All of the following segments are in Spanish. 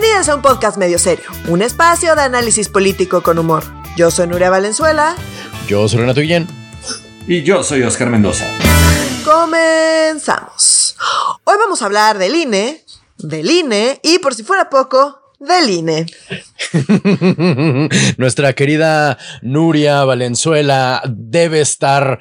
Bienvenidos a un podcast medio serio, un espacio de análisis político con humor. Yo soy Nuria Valenzuela. Yo soy Renato Guillén. Y yo soy Oscar Mendoza. Comenzamos. Hoy vamos a hablar del INE, del INE y por si fuera poco, del INE. Nuestra querida Nuria Valenzuela debe estar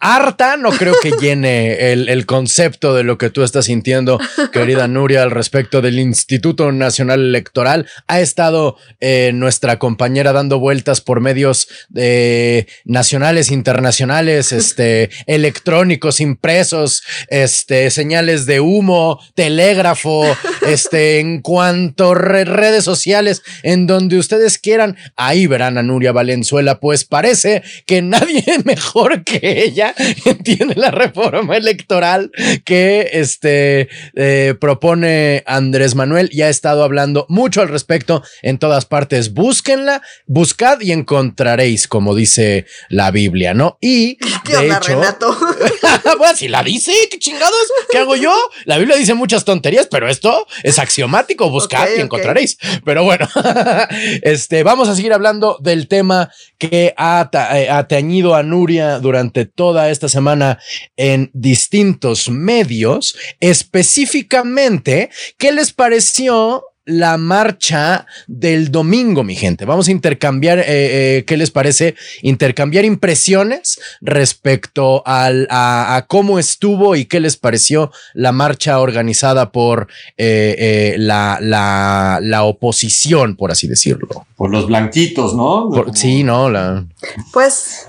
harta. No creo que llene el, concepto de lo que tú estás sintiendo, querida Nuria, al respecto del Instituto Nacional Electoral. Ha estado eh, nuestra compañera dando vueltas por medios eh, nacionales, internacionales, este, electrónicos, impresos, este, señales de humo, telégrafo, este, en cuanto redes sociales, en donde ustedes quieran, ahí verán a Nuria Valenzuela, pues parece que nadie mejor que ella entiende la reforma electoral que este eh, propone Andrés Manuel y ha estado hablando mucho al respecto en todas partes. Búsquenla, buscad y encontraréis, como dice la Biblia, ¿no? Y ¿Qué de hecho, Renato? bueno, si la dice, qué chingados, ¿qué hago yo? La Biblia dice muchas tonterías, pero esto es axiomático, buscad y encontraréis. Pero bueno, este, vamos a seguir hablando del tema que ha eh, atañido a Nuria durante toda esta semana en distintos medios. Específicamente, ¿qué les pareció la marcha del domingo, mi gente. Vamos a intercambiar, eh, eh, ¿qué les parece? Intercambiar impresiones respecto al, a, cómo estuvo y qué les pareció la marcha organizada por eh, la, la, la, oposición, por así decirlo. Por los blanquitos, ¿no? sí, no, la... Pues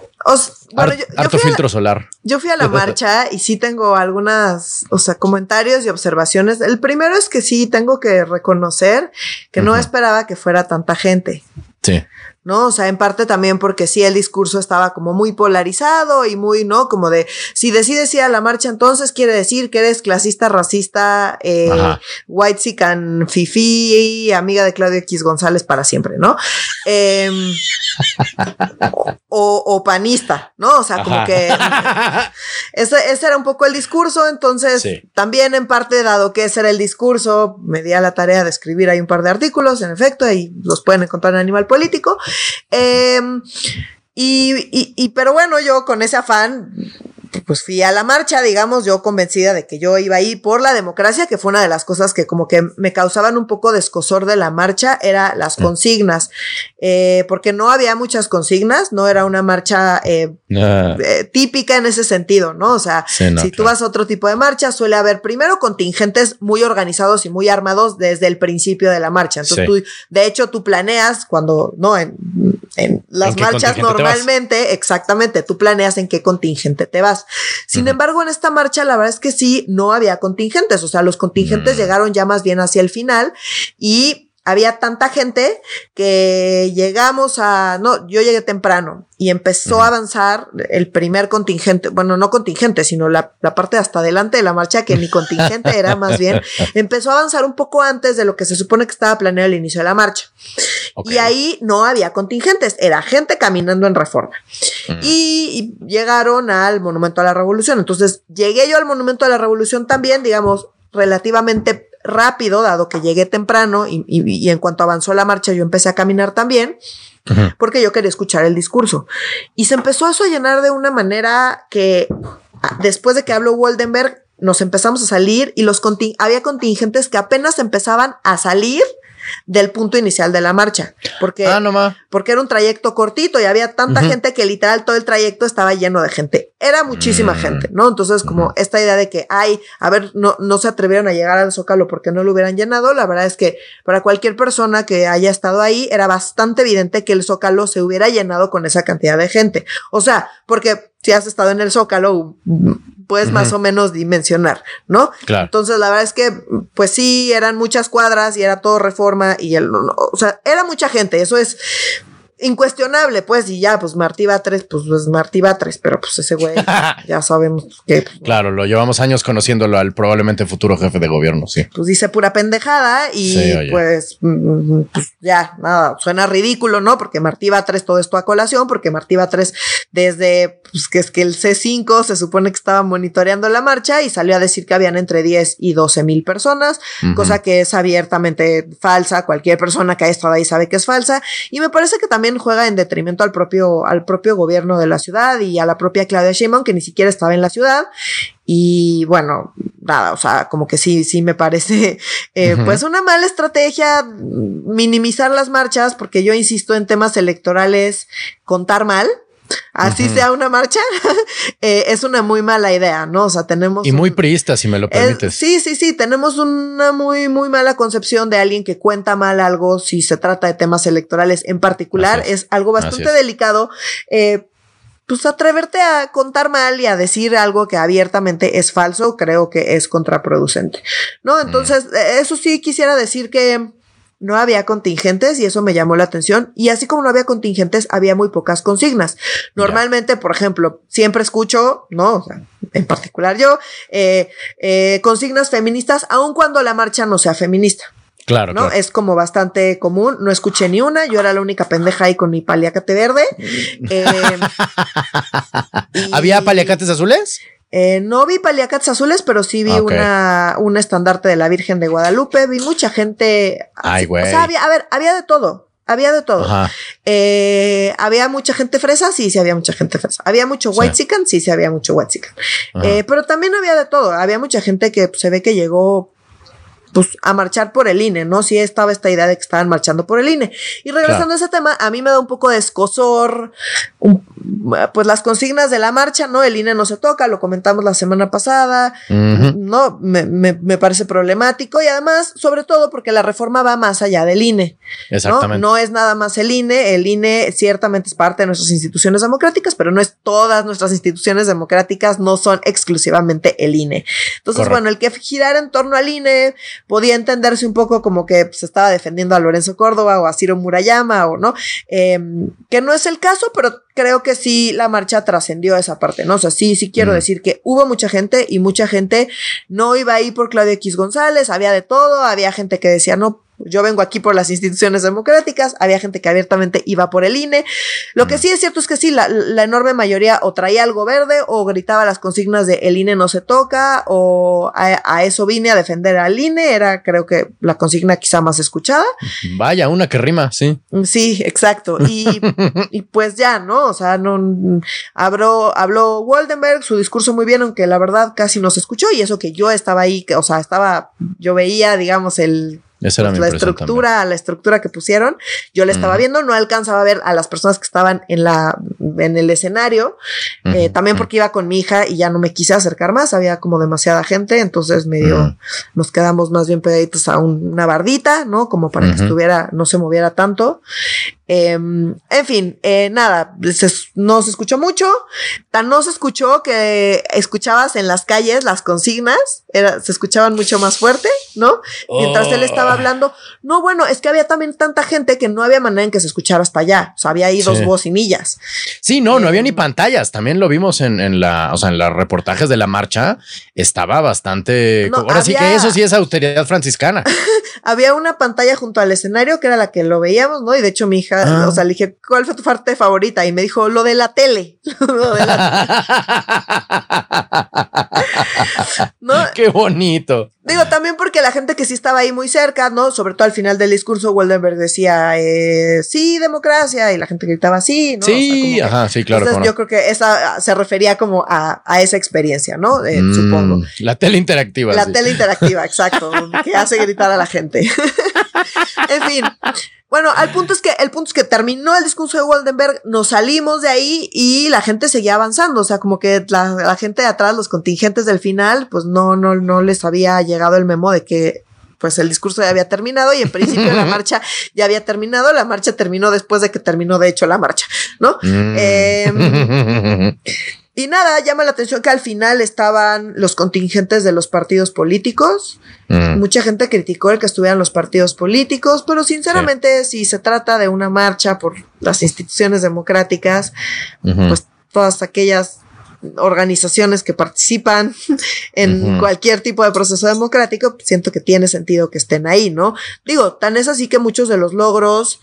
bueno, harto filtro solar. Yo fui a la marcha y sí tengo algunas, o sea, comentarios y observaciones. El primero es que sí tengo que reconocer que no esperaba que fuera tanta gente. Sí. ¿No? O sea, en parte también porque sí el discurso estaba como muy polarizado y muy, ¿no? Como de, si decides ir a la marcha, entonces quiere decir que eres clasista, racista, eh, white sican, fifi, amiga de Claudio X González para siempre, ¿no? Em, o, panista, ¿no? O sea, como que ese, ese, era un poco el discurso, entonces también en parte, dado que ese era el discurso, me di a la tarea de escribir ahí un par de artículos, en efecto, ahí los pueden encontrar en Animal Político. Em, y, y, pero bueno, yo con ese afán pues fui a la marcha, digamos, yo convencida de que yo iba a ir por la democracia, que fue una de las cosas que como que me causaban un poco de escosor de la marcha, era las mm. consignas, eh, porque no había muchas consignas, no era una marcha eh, eh, típica en ese sentido, ¿no? O sea, si tú vas a otro tipo de marcha, suele haber primero contingentes muy organizados y muy armados desde el principio de la marcha. Entonces tú, de hecho, tú planeas cuando, ¿no? En, en las marchas normalmente, exactamente, tú planeas en qué contingente te vas. Sin embargo, en esta marcha, la verdad es que sí, no había contingentes, o sea, los contingentes mm. llegaron ya más bien hacia el final y había tanta gente que llegamos a, no, yo llegué temprano y empezó a avanzar el primer contingente, bueno, no contingente, sino la, la, parte hasta adelante de la marcha, que mi contingente era más bien, empezó a avanzar un poco antes de lo que se supone que estaba planeado el inicio de la marcha. Y ahí no había contingentes, era gente caminando en reforma. y llegaron al Monumento a la Revolución. Entonces llegué yo al Monumento a la Revolución también, digamos, relativamente rápido, dado que llegué temprano y, en cuanto avanzó la marcha yo empecé a caminar también, porque yo quería escuchar el discurso. Y se empezó eso a llenar de una manera que después de que habló Waldenberg, nos empezamos a salir y los había contingentes que apenas empezaban a salir del punto inicial de la marcha. Porque, ah, porque era un trayecto cortito y había tanta gente que literal todo el trayecto estaba lleno de gente. Era muchísima mm. gente, ¿no? Entonces, como esta idea de que, ay, a ver, no, no se atrevieron a llegar al Zócalo porque no lo hubieran llenado, la verdad es que para cualquier persona que haya estado ahí, era bastante evidente que el Zócalo se hubiera llenado con esa cantidad de gente. O sea, porque si has estado en el Zócalo, puedes más o menos dimensionar, ¿no? Claro. Entonces, la verdad es que, pues sí, eran muchas cuadras y era todo reforma y el, o sea, era mucha gente, eso es incuestionable, pues, y ya, pues Martí tres, pues, pues Martí tres, pero pues ese güey ya sabemos que. Pues, claro, lo llevamos años conociéndolo al probablemente futuro jefe de gobierno, sí. Pues dice pura pendejada y pues, mm, pues, ya, nada, suena ridículo, ¿no? Porque Martí tres todo esto a colación, porque Martí tres desde pues, que es que el C5 se supone que estaba monitoreando la marcha y salió a decir que habían entre 10 y 12 mil personas, cosa que es abiertamente falsa. Cualquier persona que haya estado ahí sabe que es falsa. Y me parece que también juega en detrimento al propio, al propio gobierno de la ciudad y a la propia Claudia Sheinbaum, que ni siquiera estaba en la ciudad. Y bueno, nada, o sea, como que sí, sí me parece eh, pues una mala estrategia minimizar las marchas, porque yo insisto en temas electorales, contar mal así sea una marcha, eh, es una muy mala idea, ¿no? O sea, tenemos... Y muy priista, si me lo permites. sí, sí, sí, tenemos una muy, muy mala concepción de alguien que cuenta mal algo si se trata de temas electorales en particular. Es. algo bastante delicado. Eh, pues atreverte a contar mal y a decir algo que abiertamente es falso, creo que es contraproducente, ¿no? Entonces, eh, eso sí quisiera decir que no había contingentes y eso me llamó la atención. Y así como no había contingentes, había muy pocas consignas. Normalmente, por ejemplo, siempre escucho, ¿no? O sea, en particular yo, eh, eh, consignas feministas, aun cuando la marcha no sea feminista. Claro, ¿no? Es como bastante común. No escuché ni una. Yo era la única pendeja ahí con mi paliacate verde. Eh, ¿Había paliacates azules? Eh, no vi paliacates azules, pero sí vi una, un estandarte de la Virgen de Guadalupe. Vi mucha gente. Ay, güey. O sea, había, a ver, había de todo. Había de todo. Eh, había mucha gente fresa, sí, sí había mucha gente fresa. Había mucho white chicken, sí, sí había mucho white chicken. Eh, pero también había de todo. Había mucha gente que se ve que llegó pues a marchar por el INE, ¿no? Sí estaba esta idea de que estaban marchando por el INE. Y regresando a ese tema, a mí me da un poco de escosor, pues las consignas de la marcha, ¿no? El INE no se toca, lo comentamos la semana pasada, ¿no? Me, me, me, parece problemático y además, sobre todo porque la reforma va más allá del INE. Exactamente. ¿no? no es nada más el INE, el INE ciertamente es parte de nuestras instituciones democráticas, pero no es todas nuestras instituciones democráticas, no son exclusivamente el INE. Entonces, bueno, el que girar en torno al INE, podía entenderse un poco como que se pues, estaba defendiendo a Lorenzo Córdoba o a Ciro Murayama o no, em, que no es el caso, pero creo que sí la marcha trascendió esa parte, ¿no? O sea, sí, sí quiero decir que hubo mucha gente y mucha gente no iba ahí por Claudio X González, había de todo, había gente que decía, no, yo vengo aquí por las instituciones democráticas, había gente que abiertamente iba por el INE. Lo que sí es cierto es que sí, la, enorme mayoría o traía algo verde o gritaba las consignas de el INE no se toca o a, eso vine a defender al INE, era creo que la consigna quizá más escuchada. Vaya, una que rima, sí. Sí, exacto. Y, y pues ya, ¿no? O sea, no habló, habló Waldenberg, su discurso muy bien, aunque la verdad casi no se escuchó y eso que yo estaba ahí, que, o sea, estaba, yo veía, digamos, el esa era pues, la estructura, la estructura que pusieron, yo la estaba viendo, no alcanzaba a ver a las personas que estaban en la, en el escenario, eh, también porque iba con mi hija y ya no me quise acercar más, había como demasiada gente, entonces medio nos quedamos más bien pegaditos a una bardita, ¿no? Como para que estuviera, no se moviera tanto. Em, en fin, eh, nada, no se escuchó mucho, tan no se escuchó que escuchabas en las calles las consignas, era, se escuchaban mucho más fuerte, ¿no? Mientras él estaba oh. hablando, no, bueno, es que había también tanta gente que no había manera en que se escuchara hasta allá, o sea, había ahí dos bocinillas. Sí, no, no había ni pantallas, también lo vimos en, la, o sea, en los reportajes de la marcha, estaba bastante, ahora sí que eso sí es austeridad franciscana. había una pantalla junto al escenario que era la que lo veíamos, ¿no? Y de hecho mi hija Ah. O sea, le dije, ¿cuál fue tu parte favorita? Y me dijo, lo de la tele. lo de la ¿No? Qué bonito. Digo, también porque la gente que sí estaba ahí muy cerca, ¿no? Sobre todo al final del discurso, Waldenberg decía, eh, sí, democracia, y la gente gritaba sí, ¿no? Sí, ajá, sí, claro. Entonces yo creo que esa se refería como a, esa experiencia, ¿no? Eh, mm, supongo. La tele interactiva. La tele interactiva, exacto, que hace gritar a la gente. en fin, bueno, al punto es que el punto es que terminó el discurso de Waldenberg, nos salimos de ahí y la gente seguía avanzando, o sea, como que la, gente de atrás, los contingentes del final, pues no, no, no les había llegado el memo de que pues el discurso ya había terminado y en principio la marcha ya había terminado, la marcha terminó después de que terminó de hecho la marcha, ¿no? Mm. Em, y nada, llama la atención que al final estaban los contingentes de los partidos políticos. Mm. Mucha gente criticó el que estuvieran los partidos políticos, pero sinceramente, si se trata de una marcha por las instituciones democráticas, pues todas aquellas organizaciones que participan en cualquier tipo de proceso democrático, siento que tiene sentido que estén ahí, ¿no? Digo, tan es así que muchos de los logros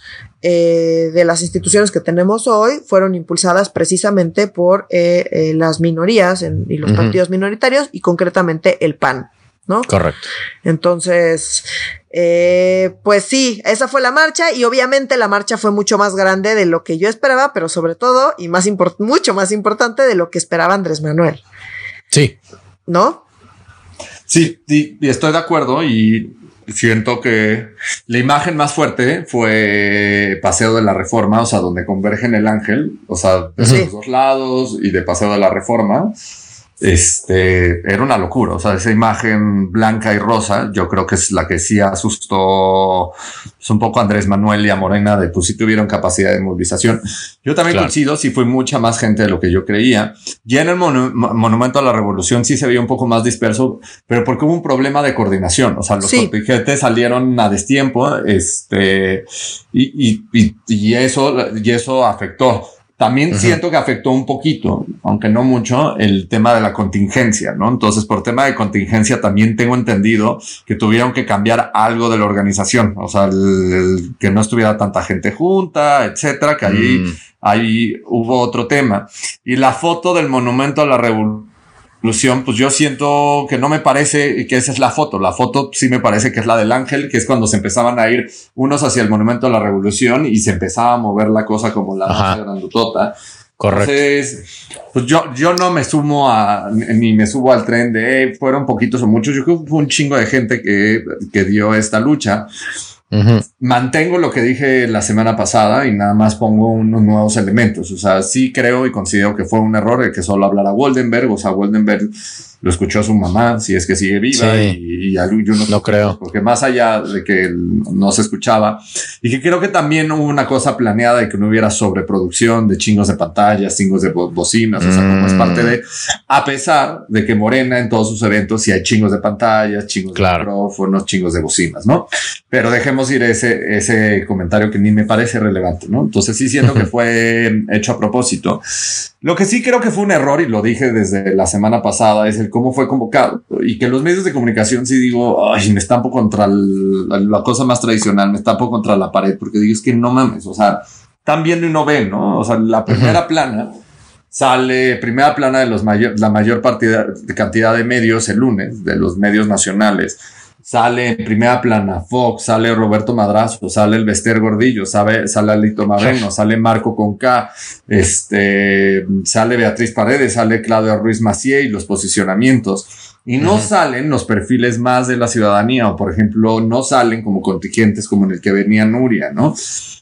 eh, de las instituciones que tenemos hoy fueron impulsadas precisamente por eh, eh, las minorías y los partidos minoritarios y concretamente el PAN. ¿no? Correcto. Entonces, eh, pues sí, esa fue la marcha y obviamente la marcha fue mucho más grande de lo que yo esperaba, pero sobre todo y más mucho más importante de lo que esperaba Andrés Manuel. Sí. ¿No? Sí, sí, estoy de acuerdo y siento que la imagen más fuerte fue Paseo de la Reforma, o sea, donde convergen el ángel, o sea, de los dos lados y de Paseo de la Reforma este, era una locura. O sea, esa imagen blanca y rosa, yo creo que es la que sí asustó pues, un poco a Andrés Manuel y a Morena de pues si tuvieron capacidad de movilización. Yo también coincido, sí fue mucha más gente de lo que yo creía. Ya en el Monumento a la Revolución sí se veía un poco más disperso, pero porque hubo un problema de coordinación. O sea, los sí. salieron a destiempo, este, y, y, y, y eso, y eso afectó. También siento que afectó un poquito, aunque no mucho, el tema de la contingencia, ¿no? Entonces, por tema de contingencia, también tengo entendido que tuvieron que cambiar algo de la organización, o sea, que no estuviera tanta gente junta, etcétera, que ahí, mm. ahí hubo otro tema. Y la foto del monumento a la revolución pues yo siento que no me parece que esa es la foto. La foto sí me parece que es la del ángel, que es cuando se empezaban a ir unos hacia el monumento a la revolución y se empezaba a mover la cosa como la más grandotota. Correcto. Entonces, pues yo, yo no me sumo a, ni me subo al tren de, fueron poquitos o muchos. Yo creo que fue un chingo de gente que, que dio esta lucha. Mantengo lo que dije la semana pasada y nada más pongo unos nuevos elementos. O sea, sí creo y considero que fue un error el que solo hablara Goldenberg. O sea, Goldenberg lo escuchó su mamá, si es que sigue viva, y, yo no, creo. Porque más allá de que no se escuchaba, y que creo que también hubo una cosa planeada de que no hubiera sobreproducción de chingos de pantallas, chingos de bocinas, o sea, como es parte de, a pesar de que Morena en todos sus eventos sí hay chingos de pantallas, chingos de micrófonos, chingos de bocinas, ¿no? Pero dejemos ir ese, ese comentario que ni me parece relevante, ¿no? Entonces sí siento que fue hecho a propósito. Lo que sí creo que fue un error, y lo dije desde la semana pasada, es el cómo fue convocado. Y que los medios de comunicación sí digo, ay, me estampo contra la, cosa más tradicional, me estampo contra la pared, porque digo, es que no mames, o sea, están viendo y no ven, ¿no? O sea, la primera plana sale, primera plana de los mayor, la mayor partida, cantidad de medios el lunes, de los medios nacionales sale en primera plana Fox, sale Roberto Madrazo, sale el Bester Gordillo, sale, sale Alito Moreno, sale Marco Conca, este, sale Beatriz Paredes, sale Claudia Ruiz Macié y los posicionamientos. Y no salen los perfiles más de la ciudadanía, o por ejemplo, no salen como contingentes como en el que venía Nuria, ¿no?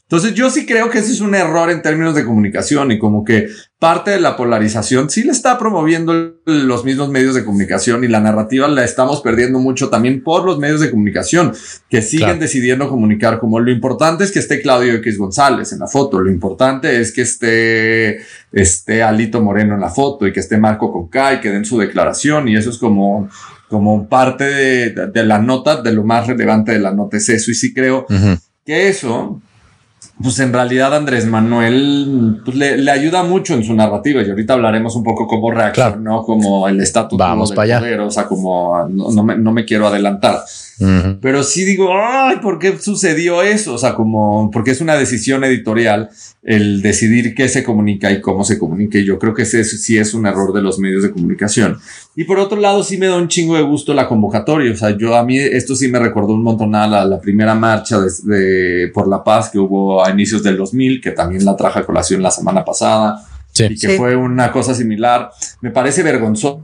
Entonces yo sí creo que ese es un error en términos de comunicación y como que parte de la polarización sí le está promoviendo los mismos medios de comunicación y la narrativa la estamos perdiendo mucho también por los medios de comunicación que siguen decidiendo comunicar como lo importante es que esté Claudio X González en la foto, lo importante es que esté, esté Alito Moreno en la foto y que esté Marco Conca y que den su declaración y eso es como como parte de, la nota, de lo más relevante de la nota es eso y sí creo que eso pues en realidad Andrés Manuel pues, le, ayuda mucho en su narrativa y ahorita hablaremos un poco cómo reaccionó, como el estatus Vamos para allá. o sea, como no, me, no me quiero adelantar. Pero sí digo, ay, ¿por qué sucedió eso? O sea, como, porque es una decisión editorial el decidir qué se comunica y cómo se comunica. Y yo creo que ese sí es un error de los medios de comunicación. Y por otro lado, sí me da un chingo de gusto la convocatoria. O sea, yo a mí esto sí me recordó un montón a la, primera marcha de, por la paz que hubo a inicios del 2000, que también la traje a colación la semana pasada. Y que fue una cosa similar. Me parece vergonzoso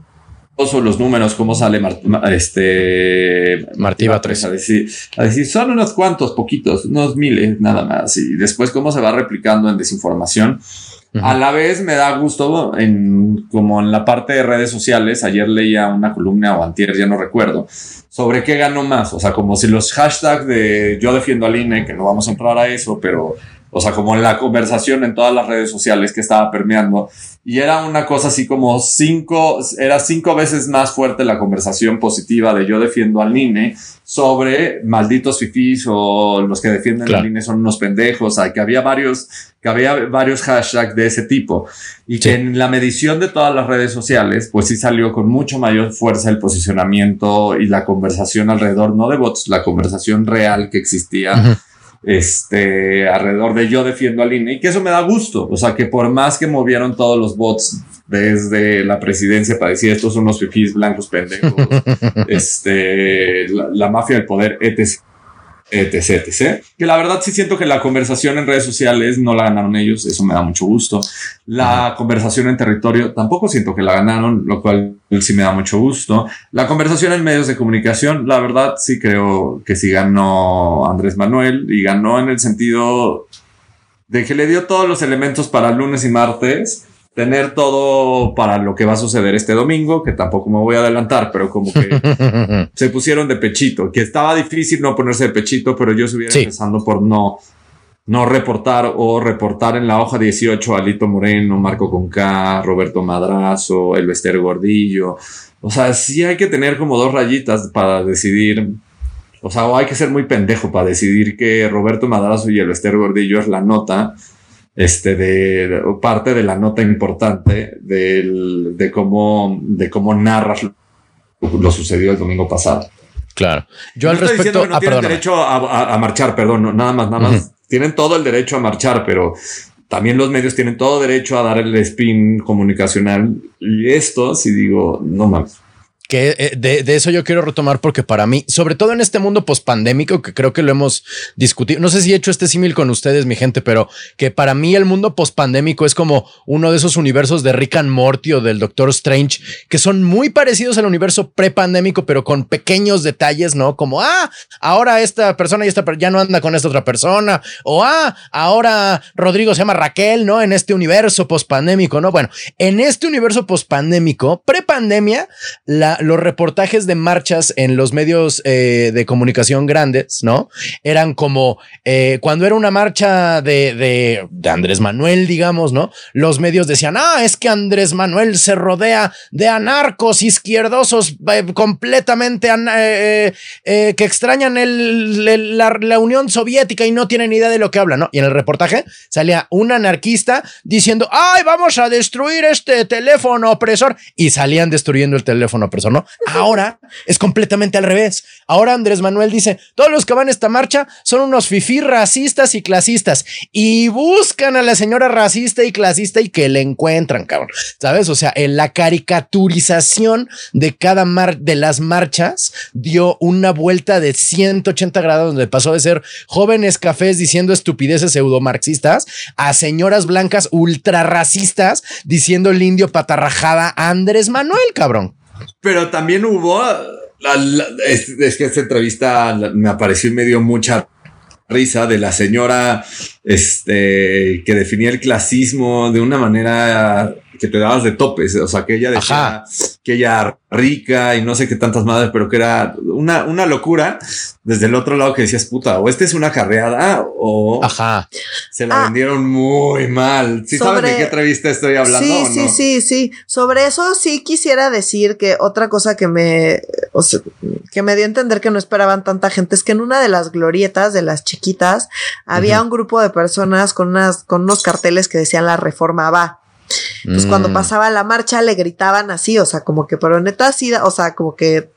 los números, cómo sale este Martí Batres. A decir, a decir, son unos cuantos, poquitos, unos miles, nada más. Y después cómo se va replicando en desinformación. A la vez me da gusto en como en la parte de redes sociales. Ayer leía una columna o antier, ya no recuerdo, sobre qué ganó más. O sea, como si los hashtags de yo defiendo al INE, que no vamos a entrar a eso, pero o sea, como en la conversación en todas las redes sociales que estaba permeando. Y era una cosa así como cinco, era cinco veces más fuerte la conversación positiva de yo defiendo al INE sobre malditos fifís o los que defienden al INE son unos pendejos. O que había varios, que había varios hashtags de ese tipo. Y que en la medición de todas las redes sociales, pues sí salió con mucho mayor fuerza el posicionamiento y la conversación alrededor, no de bots, la conversación real que existía este, alrededor de yo defiendo al INE y que eso me da gusto. O sea, que por más que movieron todos los bots desde la presidencia para decir estos son unos fifís blancos pendejos, este, la, la, mafia del poder, etc etc, etc. Que la verdad sí siento que la conversación en redes sociales no la ganaron ellos, eso me da mucho gusto. La conversación en territorio tampoco siento que la ganaron, lo cual sí me da mucho gusto. La conversación en medios de comunicación, la verdad sí creo que sí ganó Andrés Manuel y ganó en el sentido de que le dio todos los elementos para lunes y martes tener todo para lo que va a suceder este domingo, que tampoco me voy a adelantar, pero como que se pusieron de pechito, que estaba difícil no ponerse de pechito, pero yo estuviera empezando por no, no reportar o reportar en la hoja 18 a Lito Moreno, Marco Conca, Roberto Madrazo, Elvester Gordillo. O sea, sí hay que tener como dos rayitas para decidir. O sea, o hay que ser muy pendejo para decidir que Roberto Madrazo y Elvester Gordillo es la nota este, de, parte de la nota importante del, de cómo, de cómo narras lo, sucedido el domingo pasado. Claro. Yo al respecto. no ah, tienen derecho a, marchar, perdón, nada más, nada más. Tienen todo el derecho a marchar, pero también los medios tienen todo derecho a dar el spin comunicacional. Y esto, si digo, no más que eh, de, eso yo quiero retomar porque para mí, sobre todo en este mundo pospandémico, que creo que lo hemos discutido, no sé si he hecho este símil con ustedes, mi gente, pero que para mí el mundo pospandémico es como uno de esos universos de Rick and Morty o del Doctor Strange, que son muy parecidos al universo prepandémico, pero con pequeños detalles, ¿no? Como, ah, ahora esta persona y esta ya no anda con esta otra persona, o ah, ahora Rodrigo se llama Raquel, ¿no? En este universo pospandémico, ¿no? Bueno, en este universo pospandémico, prepandemia, la, los reportajes de marchas en los medios eh, de comunicación grandes, ¿no? Eran como eh, cuando era una marcha de, de, Andrés Manuel, digamos, ¿no? Los medios decían, ah, es que Andrés Manuel se rodea de anarcos izquierdosos eh, completamente que extrañan la, la, Unión Soviética y no tienen idea de lo que hablan, ¿no? Y en el reportaje salía un anarquista diciendo, ay, vamos a destruir este teléfono opresor y salían destruyendo el teléfono opresor. Ahora es completamente al revés. Ahora Andrés Manuel dice, todos los que van a esta marcha son unos fifí racistas y clasistas y buscan a la señora racista y clasista y que le encuentran, cabrón. ¿Sabes? O sea, en la caricaturización de cada mar de las marchas dio una vuelta de 180 grados donde pasó de ser jóvenes cafés diciendo estupideces pseudomarxistas a señoras blancas ultra racistas diciendo el indio patarrajada a Andrés Manuel, cabrón. Pero también hubo, es, que esta entrevista me apareció y me dio mucha risa de la señora este, que definía el clasismo de una manera que te dabas de topes. O sea, que ella decía que ella rica y no sé qué tantas madres, pero que era una, una locura desde el otro lado que decías, puta, o esta es una carreada o Ajá. se la ah. vendieron muy mal. ¿Sí sabes de qué entrevista estoy hablando? Sí, sí, sí, sí. Sobre eso sí quisiera decir que otra cosa que me, que me dio a entender que no esperaban tanta gente es que en una de las glorietas de las chiquitas había un grupo de personas con unas, con unos carteles que decían la reforma va. Entonces, cuando mm. pasaba la marcha le gritaban así, o sea, como que, pero neta así, o sea, como que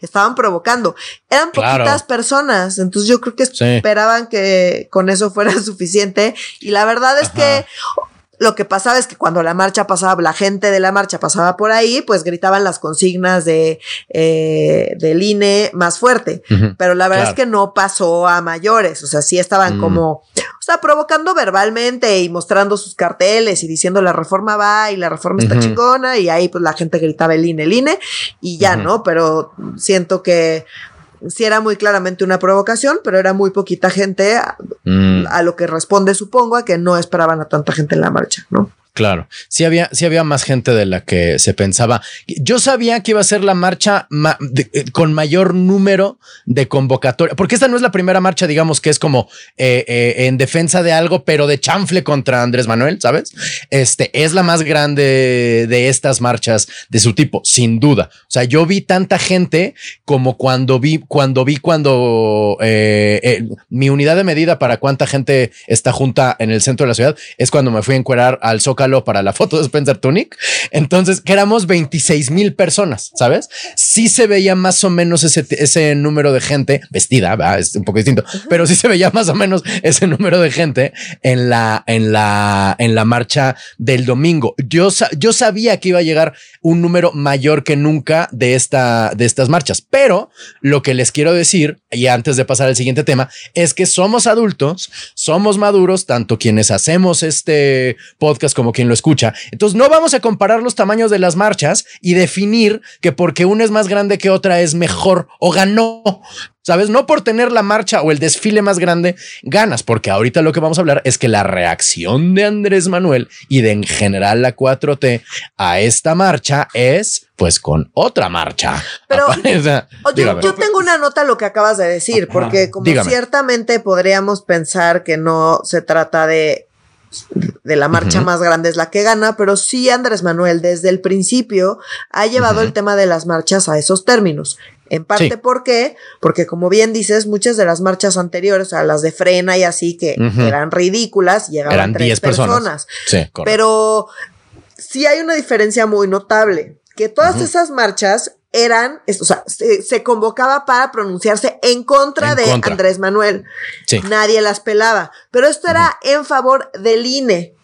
estaban provocando. Eran poquitas personas, entonces yo creo que esperaban que con eso fuera suficiente. Y la verdad es que lo que pasaba es que cuando la marcha pasaba, la gente de la marcha pasaba por ahí, pues gritaban las consignas de eh, del INE más fuerte. Pero la verdad es que no pasó a mayores. O sea, sí estaban mm. como, o sea, provocando verbalmente y mostrando sus carteles y diciendo la reforma va y la reforma está chingona. Y ahí pues la gente gritaba el INE, el INE, y ya, ¿no? Pero siento que sí era muy claramente una provocación, pero era muy poquita gente a, mm. lo que responde, supongo, a que no esperaban a tanta gente en la marcha, ¿no? Claro, sí había, sí había más gente de la que se pensaba. Yo sabía que iba a ser la marcha eh, con mayor número de convocatoria, porque esta no es la primera marcha, digamos, que es como eh, eh, en defensa de algo, pero de chanfle contra Andrés Manuel, ¿sabes? Este es la más grande de estas marchas de su tipo, sin duda. O sea, yo vi tanta gente como cuando vi, cuando vi cuando mi unidad de medida para cuánta gente está junta en el centro de la ciudad es cuando me fui a encuerar al Zócalo para la foto de Spencer Tunic. Entonces, que éramos 26 mil personas, ¿sabes? Sí se veía más o menos ese, ese número de gente vestida, es un poco distinto, pero sí se veía más o menos ese número de gente en la, en la, en la marcha del domingo. Yo, yo sabía que iba a llegar un número mayor que nunca de esta, de estas marchas, pero lo que les quiero decir, y antes de pasar al siguiente tema, es que somos adultos, somos maduros, tanto quienes hacemos este podcast como quien lo escucha. Entonces no vamos a comparar los tamaños de las marchas y definir que porque una es más grande que otra es mejor o ganó. ¿Sabes? No por tener la marcha o el desfile más grande ganas, porque ahorita lo que vamos a hablar es que la reacción de Andrés Manuel y de en general la 4T a esta marcha es pues con otra marcha. Pero oye, yo tengo una nota a lo que acabas de decir, porque como ciertamente podríamos pensar que no se trata de de la marcha más grande es la que gana, pero sí Andrés Manuel desde el principio ha llevado el tema de las marchas a esos términos. En parte, ¿por qué? Porque como bien dices, muchas de las marchas anteriores, o sea, las de frena y así, que eran ridículas, llegaban eran tres personas. pero sí hay una diferencia muy notable, que todas esas marchas eran, o sea, se, convocaba para pronunciarse en contra de Andrés Manuel. Nadie las pelaba, pero esto era en favor del INE.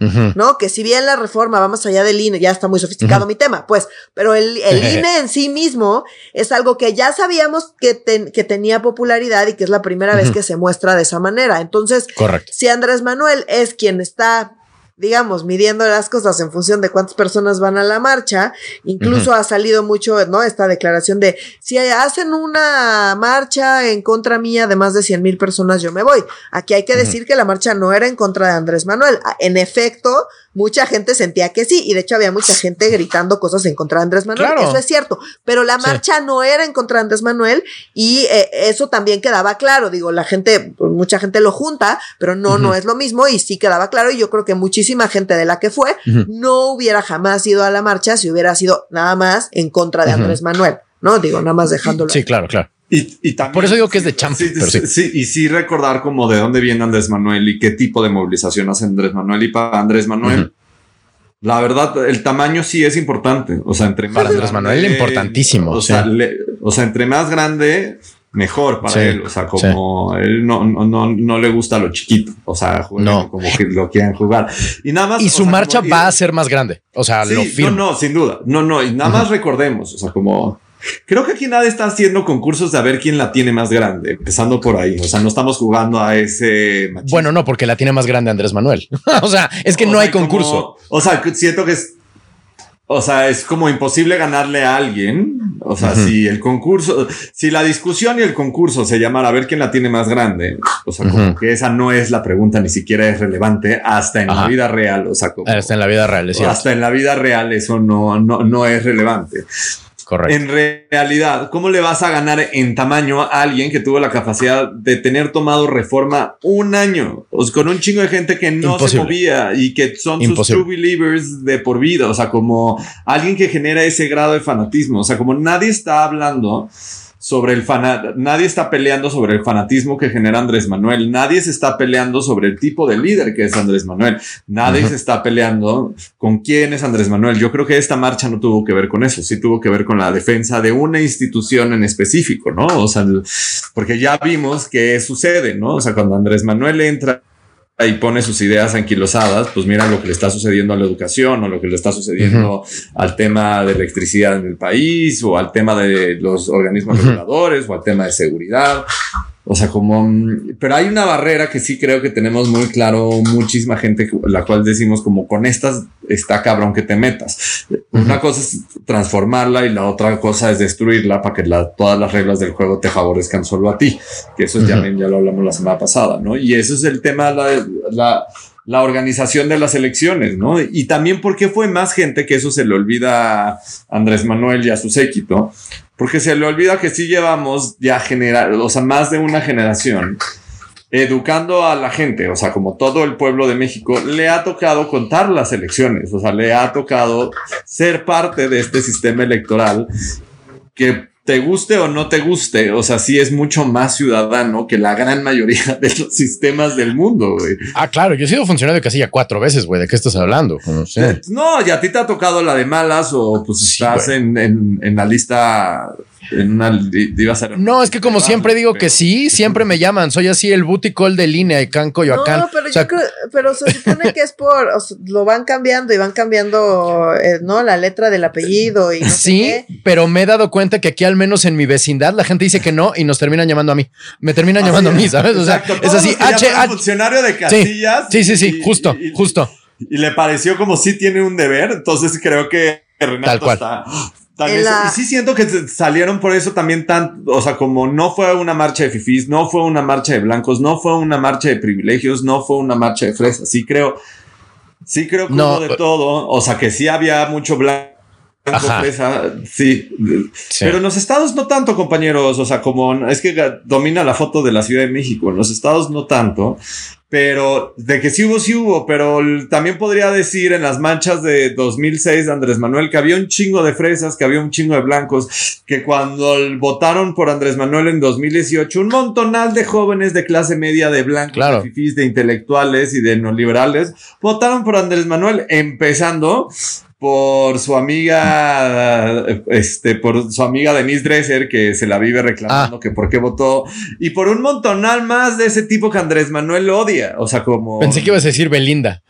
¿No? Que si bien la reforma va más allá del INE, ya está muy sofisticado mi tema, pues, pero el, INE en sí mismo es algo que ya sabíamos que, que tenía popularidad y que es la primera vez que se muestra de esa manera. Entonces, si Andrés Manuel es quien está digamos, midiendo las cosas en función de cuántas personas van a la marcha. Incluso ha salido mucho, ¿no? Esta declaración de si hacen una marcha en contra mía de más de 100 mil personas, yo me voy. Aquí hay que decir que la marcha no era en contra de Andrés Manuel. En efecto, mucha gente sentía que sí, y de hecho había mucha gente gritando cosas en contra de Andrés Manuel, eso es cierto, pero la marcha no era en contra de Andrés Manuel y eh, eso también quedaba claro, digo, la gente, mucha gente lo junta, pero no, no es lo mismo y sí quedaba claro y yo creo que muchísima gente de la que fue no hubiera jamás ido a la marcha si hubiera sido nada más en contra de Andrés Manuel, ¿no? Digo, nada más dejándolo. Sí, claro, claro. Y, también, Por eso digo que es de champ. Sí, y sí recordar como de dónde viene Andrés Manuel y qué tipo de movilización hace Andrés Manuel. Y para Andrés Manuel, la verdad, el tamaño sí es importante. O sea, entre más. Para Andrés Manuel, importantísimo. O sea, o sea, entre más grande, mejor para él. O sea, como él no, no, no, le gusta lo chiquito. O sea, no. como que lo quieren jugar. Y nada más. Y su marcha va a ser más grande. O sea, lo No, no, sin duda. No, no. Y nada más recordemos. O sea, como Creo que aquí nadie está haciendo concursos de a ver quién la tiene más grande, empezando por ahí. O sea, no estamos jugando a ese. Bueno, no, porque la tiene más grande Andrés Manuel. o sea, es que no hay concurso. o sea, siento que es. O sea, es como imposible ganarle a alguien. O sea, si el concurso, si la discusión y el concurso se llaman a ver quién la tiene más grande, o sea, como que esa no es la pregunta, ni siquiera es relevante hasta en la vida real. O sea, como, hasta en la vida real, es Hasta en la vida real eso no, no, no es relevante. En realidad, ¿cómo le vas a ganar en tamaño a alguien que tuvo la capacidad de tener tomado reforma un año? con un chingo de gente que no se movía y que son sus true believers de por vida. O sea, como alguien que genera ese grado de fanatismo. O sea, como nadie está hablando sobre el fanatismo, nadie está peleando sobre el fanatismo que genera Andrés Manuel, nadie se está peleando sobre el tipo de líder que es Andrés Manuel, nadie se está peleando con quién es Andrés Manuel. Yo creo que esta marcha no tuvo que ver con eso, sí tuvo que ver con la defensa de una institución en específico, ¿no? O sea, porque ya vimos que sucede, ¿no? O sea, cuando Andrés Manuel entra y pone sus ideas anquilosadas, pues mira lo que le está sucediendo a la educación o lo que le está sucediendo al tema de electricidad en el país o al tema de los organismos reguladores o al tema de seguridad. O sea, como, mm, pero hay una barrera que sí creo que tenemos muy claro muchísima gente, la cual decimos como con estas está cabrón que te metas. Una cosa es transformarla y la otra cosa es destruirla para que todas las reglas del juego te favorezcan solo a ti. Que eso ya, ya lo hablamos la semana pasada, ¿no? Y eso es el tema, la, la la organización de las elecciones, ¿no? Y también porque fue más gente, que eso se le olvida a Andrés Manuel y a su séquito, porque se le olvida que sí llevamos ya generar, o sea, más de una generación educando a la gente, o sea, como todo el pueblo de México, le ha tocado contar las elecciones, o sea, le ha tocado ser parte de este sistema electoral que te guste o no te guste, o sea, sí es mucho más ciudadano que la gran mayoría de los sistemas del mundo, güey. Ah, claro, yo he sido funcionario casi ya cuatro veces, güey. ¿De qué estás hablando? No sé. No, y a ti te ha tocado la de malas o pues estás en, en, en la lista en una iba a ser No, es que como siempre digo que sí, siempre me llaman. Soy así el buticol de línea y Can Coyoacán. No, pero yo creo, pero se supone que es por, lo van cambiando y van cambiando, eh, ¿no? La letra del apellido y no Sí, pero me he dado cuenta que aquí al menos en mi vecindad la gente dice que no y nos terminan llamando a mí. Me terminan llamando a mí, ¿sabes? O sea, es así, H, H funcionario de Castillas. Sí, sí, sí, justo, justo. Y le pareció como si tiene un deber, entonces creo que Renato Tal cual. está y sí siento que salieron por eso también tan, o sea, como no fue una marcha de fifís, no fue una marcha de blancos, no fue una marcha de privilegios, no fue una marcha de fresas. Sí creo, sí creo que hubo de todo, o sea, que sí había mucho blanco. Fresa, sí. sí. Pero en los estados no tanto, compañeros. O sea, como es que domina la foto de la Ciudad de México. En los estados no tanto. Pero de que sí hubo, sí hubo, pero también podría decir en las manchas de 2006 de Andrés Manuel que había un chingo de fresas, que había un chingo de blancos, que cuando votaron por Andrés Manuel en 2018, un montonal de jóvenes de clase media, de blancos, de fifís, de intelectuales y de neoliberales, votaron por Andrés Manuel, empezando por su amiga, este, por su amiga Denise Dresser, que se la vive reclamando ah. que por qué votó, y por un montonal más de ese tipo que Andrés Manuel odia. Pensé que ibas a decir Belinda.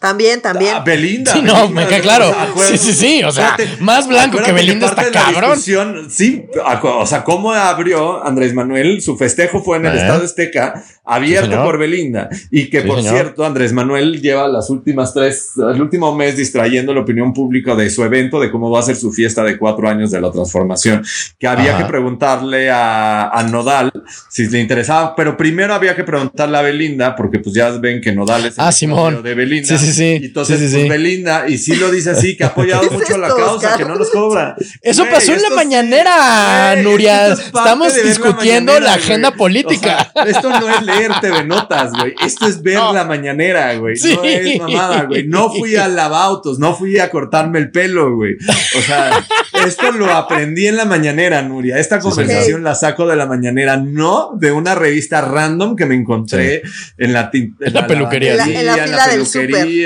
También, también. Ah, Belinda. Sí, no, me queda claro. Sí, sí, sí. O sea, más blanco que Belinda está cabrón. Sí, o sea, cómo abrió Andrés Manuel, su festejo fue en el Estado Azteca, abierto por Belinda. Y que, por cierto, Andrés Manuel lleva las últimas tres, el último mes distrayendo la opinión pública de su evento, de cómo va a ser su fiesta de cuatro años de la transformación. Que había que preguntarle a, a, Nodal si le interesaba, pero primero había que preguntarle a Belinda, porque pues ya ven que Nodal es el ah, Simón. de Belinda. Sí, sí, sí. Y entonces, pues, Belinda, y sí lo dice así, que ha apoyado mucho la causa, que no nos cobra. Eso pasó en la mañanera, Nuria. Estamos discutiendo la, agenda política. esto no es leer TV Notas, güey. Esto es ver la mañanera, güey. No es mamada, güey. No fui a lavautos, no fui a cortarme el pelo, güey. O sea, esto lo aprendí en la mañanera, Nuria. Esta conversación la saco de la mañanera, no de una revista random que me encontré en la, en la, peluquería. En la, fila del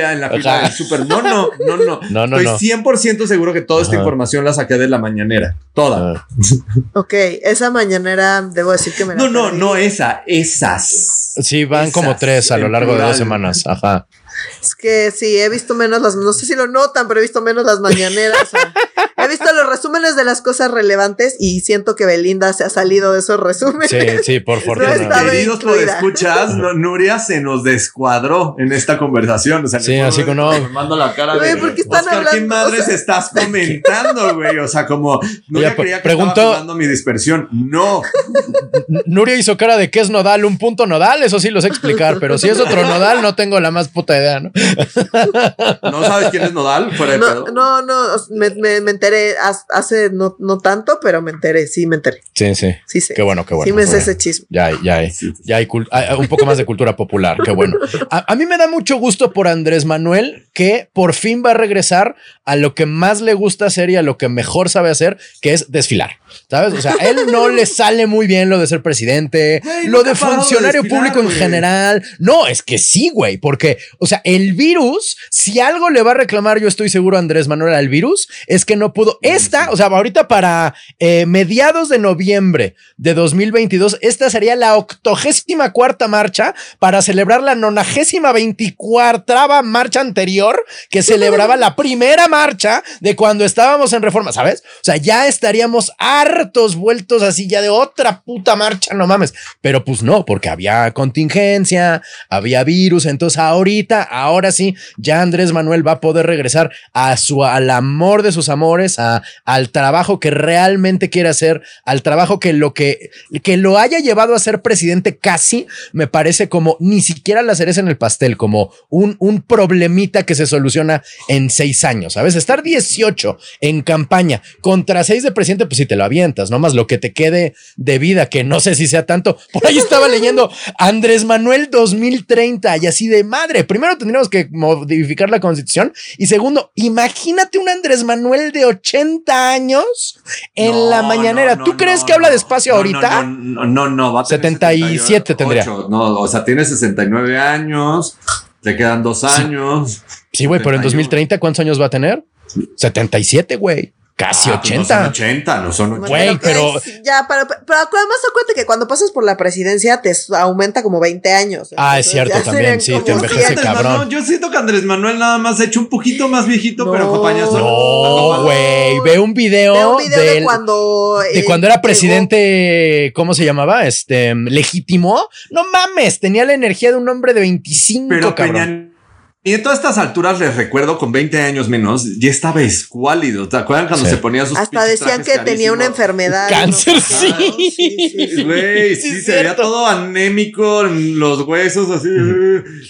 en la fila del super. No, no, no, no. no, no Estoy 100% seguro que toda esta información la saqué de la mañanera. Toda. ok, esa mañanera debo decir que me No, no, no esa, esas. Sí, van como tres a lo largo de dos semanas. Ajá. Es que sí, he visto menos las, no sé si lo notan, pero he visto menos las mañaneras. he visto los resúmenes de las cosas relevantes y siento que Belinda se ha salido de esos resúmenes. Sí, sí, por fortuna. No Queridos por escuchas, Nuria se nos descuadró en esta conversación. O sea, sí, así como no. mando la cara de. ¿por qué están Oscar, ¿qué madres estás comentando, güey? O sea, como Nuria creía que preguntó, estaba mi dispersión. No. Nuria hizo cara de que es nodal, un punto nodal, eso sí lo sé explicar, pero si es otro nodal, no tengo la más puta idea. ¿no? sabes quién es Nodal? no, no, me, me, enteré hace no, no, tanto, pero me enteré, sí me enteré. Sí, sí. Sí, sí. Qué bueno, qué bueno. Sí me sé ese chisme. Ya hay, ya hay, ya hay, un poco más de cultura popular, qué bueno. A, mí me da mucho gusto por Andrés Manuel que por fin va a regresar a lo que más le gusta hacer y a lo que mejor sabe hacer, que es desfilar. ¿Sabes? O sea, él no le sale muy bien lo de ser presidente, lo de funcionario público en general. No, es que sí, güey, porque, o sea, el virus, si algo le va a reclamar, yo estoy seguro, Andrés Manuel, al virus, es que no pudo. Esta, o sea, ahorita para eh, mediados de noviembre de 2022, esta sería la octogésima cuarta marcha para celebrar la nonagésima veinticuarta marcha anterior que celebraba la primera marcha de cuando estábamos en reforma, ¿sabes? O sea, ya estaríamos hartos vueltos así ya de otra puta marcha, no mames. Pero pues no, porque había contingencia, había virus, entonces ahorita, ahora sí, ya Andrés Manuel va a poder regresar a su, al amor de sus amores, a, al trabajo que realmente quiere hacer, al trabajo que lo que, que lo haya llevado a ser presidente casi, me parece como ni siquiera la cereza en el pastel, como un, un problemita que se soluciona en seis años. ¿Sabes? Estar 18 en campaña contra seis de presidente, pues si te lo avientas, nomás lo que te quede de vida, que no sé si sea tanto. Por ahí estaba leyendo Andrés Manuel 2030 y así de madre. Primero tendríamos que modificar la constitución y segundo, imagínate un Andrés Manuel de 80 años en la mañanera. ¿Tú crees que habla despacio ahorita? No, no, no, va a 77 tendría. No, o sea, tiene 69 años, te quedan dos años. Sí, güey, pero en 2030, ¿cuántos años va a tener? 77, güey. Casi 80. Ah, pues no son 80, no son 80. Güey, pero. Ya, pero, pero, además acuérdate que cuando pasas por la presidencia te aumenta como 20 años. Ah, es cierto también, sí, te envejece cabrón. yo siento que Andrés Manuel nada más ha hecho un poquito más viejito, pero compañeros. No, güey, ve un video. Ve un video de, cuando. De eh, cuando era presidente, ¿cómo se llamaba? Este, legítimo. No mames, tenía la energía de un hombre de 25, pero cabrón. Y en todas estas alturas les recuerdo con 20 años menos, ya estaba escuálido. ¿Te acuerdan cuando se ponía sus Hasta decían que tenía una enfermedad. Cáncer, sí. sí. Güey, sí, se veía todo anémico, los huesos así.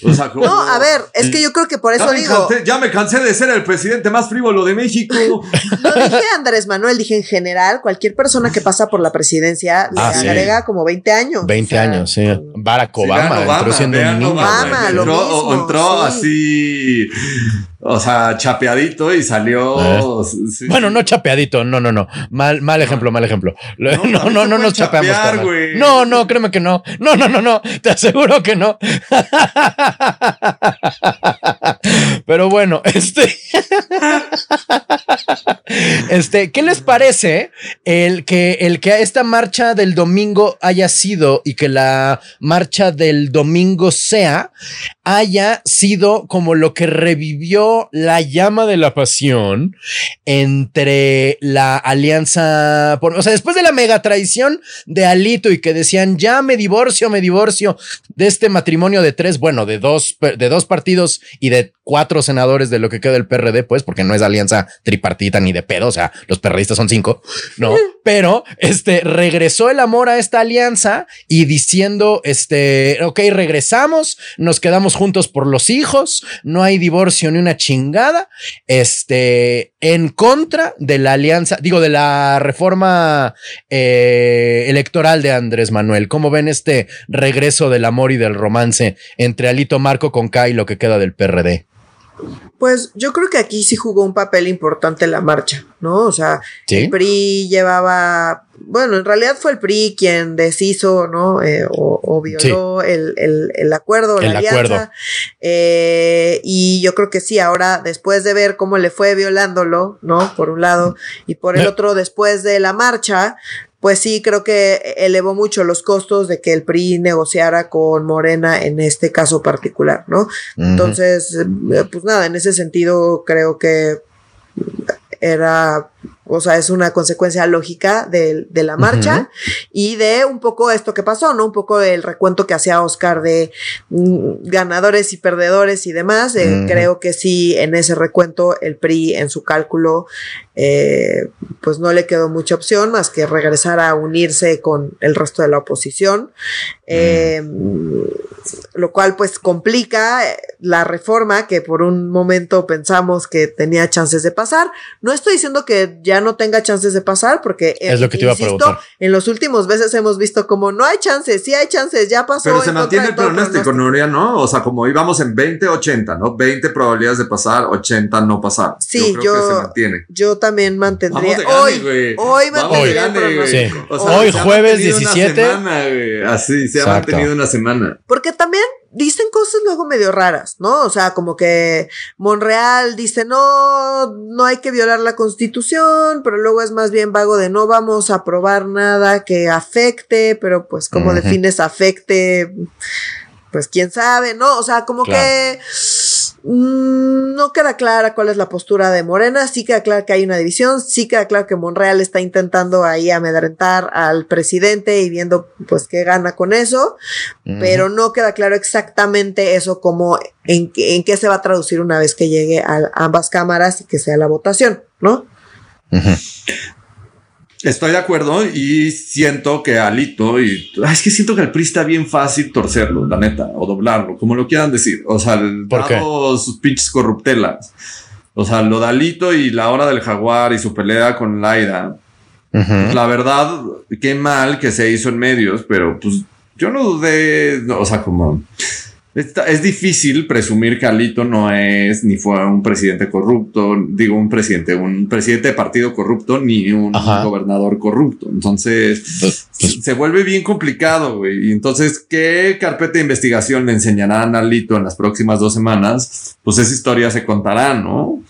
O sea, No, a ver, es que yo creo que por eso ya digo. ya me cansé de ser el presidente más frívolo de México. No dije Andrés Manuel, dije en general, cualquier persona que pasa por la presidencia le ah, agrega como 20 años. 20 años, sí. Barack Obama, entró siendo un niño. Obama, lo mismo, entró así E o sea, chapeadito y salió. Eh. Bueno, no chapeadito, no, no, no. Mal, mal ejemplo, mal ejemplo. No, no, no, no, nos chapeamos. no, no, créeme que no. No, no, no, no. Te aseguro que no. Pero bueno, este. este, ¿qué les parece el que, el que esta marcha del domingo haya sido y que la marcha del domingo sea, haya sido como lo que revivió la llama de la pasión entre la alianza, o sea, después de la mega traición de Alito y que decían, ya me divorcio, me divorcio de este matrimonio de tres, bueno, de dos, de dos partidos y de cuatro senadores de lo que queda del PRD, pues, porque no es alianza tripartita ni de pedo, o sea, los perredistas son cinco, no, pero este regresó el amor a esta alianza y diciendo, este, ok, regresamos, nos quedamos juntos por los hijos, no hay divorcio ni una chingada, este, en contra de la alianza, digo, de la reforma eh, electoral de Andrés Manuel. ¿Cómo ven este regreso del amor y del romance entre Alito Marco con K y lo que queda del PRD? Pues yo creo que aquí sí jugó un papel importante la marcha, ¿no? O sea, el PRI llevaba, bueno, en realidad fue el PRI quien deshizo, ¿no? Eh, o, violó el, acuerdo, la alianza. Eh, y yo creo que sí, ahora después de ver cómo le fue violándolo, ¿no? Por un lado, y por el otro, después de la marcha, pues sí, creo que elevó mucho los costos de que el PRI negociara con Morena en este caso particular, ¿no? Entonces, eh, pues nada, en ese sentido creo que era o sea, es una consecuencia lógica de, de la marcha y de un poco esto que pasó, ¿no? Un poco el recuento que hacía Oscar de mm, ganadores y perdedores y demás. Eh, creo que sí, en ese recuento el PRI en su cálculo, eh, pues no le quedó mucha opción más que regresar a unirse con el resto de la oposición. Eh, lo cual pues complica la reforma que por un momento pensamos que tenía chances de pasar. No estoy diciendo que ya no tenga chances de pasar, porque es lo que te iba a preguntar. En los últimos veces hemos visto como no hay chances, sí hay chances, ya pasó. Pero se mantiene el pronóstico, Nuria, ¿no? O sea, como íbamos en 20-80, ¿no? 20 probabilidades de pasar, 80 no pasar. Sí, yo, yo, también mantendría. hoy, hoy mantendría hoy, jueves 17. Así, se ha mantenido una semana. Porque también dicen cosas luego medio raras, ¿no? O sea, como que Monreal dice, no, no hay que violar la constitución, pero luego es más bien vago de no vamos a aprobar nada que afecte, pero pues como defines afecte, pues quién sabe, ¿no? O sea, como que no queda clara cuál es la postura de Morena, sí queda claro que hay una división, sí queda claro que Monreal está intentando ahí amedrentar al presidente y viendo pues qué gana con eso, pero no queda claro exactamente eso como en, en qué se va a traducir una vez que llegue a ambas cámaras y que sea la votación, ¿no? Estoy de acuerdo y siento que Alito y es que siento que el PRI está bien fácil torcerlo, la neta, o doblarlo, como lo quieran decir. O sea, dado sus pinches corruptelas. O sea, lo de Alito y la hora del jaguar y su pelea con Laida. La verdad, qué mal que se hizo en medios, pero pues yo no dudé, o sea, como es difícil presumir que Alito no es ni fue un presidente corrupto, digo un presidente, un presidente de partido corrupto, ni un gobernador corrupto. Entonces pues, pues se vuelve bien complicado, güey. Y entonces, ¿qué carpeta de investigación le enseñarán a Alito en las próximas dos semanas? Pues esa historia se contará, ¿no?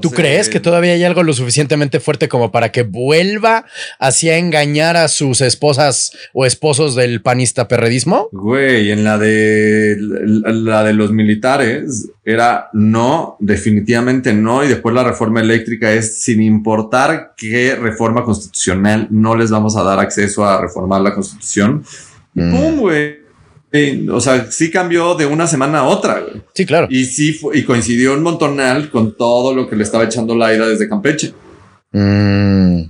¿Tú crees que todavía hay algo lo suficientemente fuerte como para que vuelva hacia engañar a sus esposas o esposos del panista perredismo? Güey, en la de la de los militares era no, definitivamente no, y después la reforma eléctrica es sin importar qué reforma constitucional no les vamos a dar acceso a reformar la constitución. Mm. ¡Pum, güey! O sea, sí cambió de una semana a otra. Sí, claro. Y sí, y coincidió un montonal con todo lo que le estaba echando la ira desde Campeche. Mm.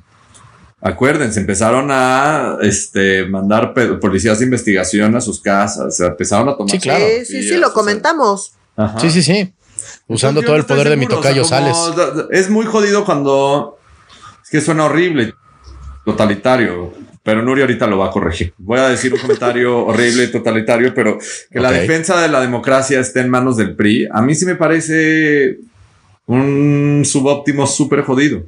Acuérdense, empezaron a este, mandar policías de investigación a sus casas, empezaron a tomar. Sí, claro. Sí, sí, lo comentamos. Sí, sí, sí. Usando todo el poder de mi tocayo Sales. Es muy jodido cuando. Es que suena horrible, totalitario pero Nuri ahorita lo va a corregir. Voy a decir un comentario horrible, totalitario, pero que la defensa de la democracia esté en manos del PRI, a mí sí me parece un subóptimo súper jodido.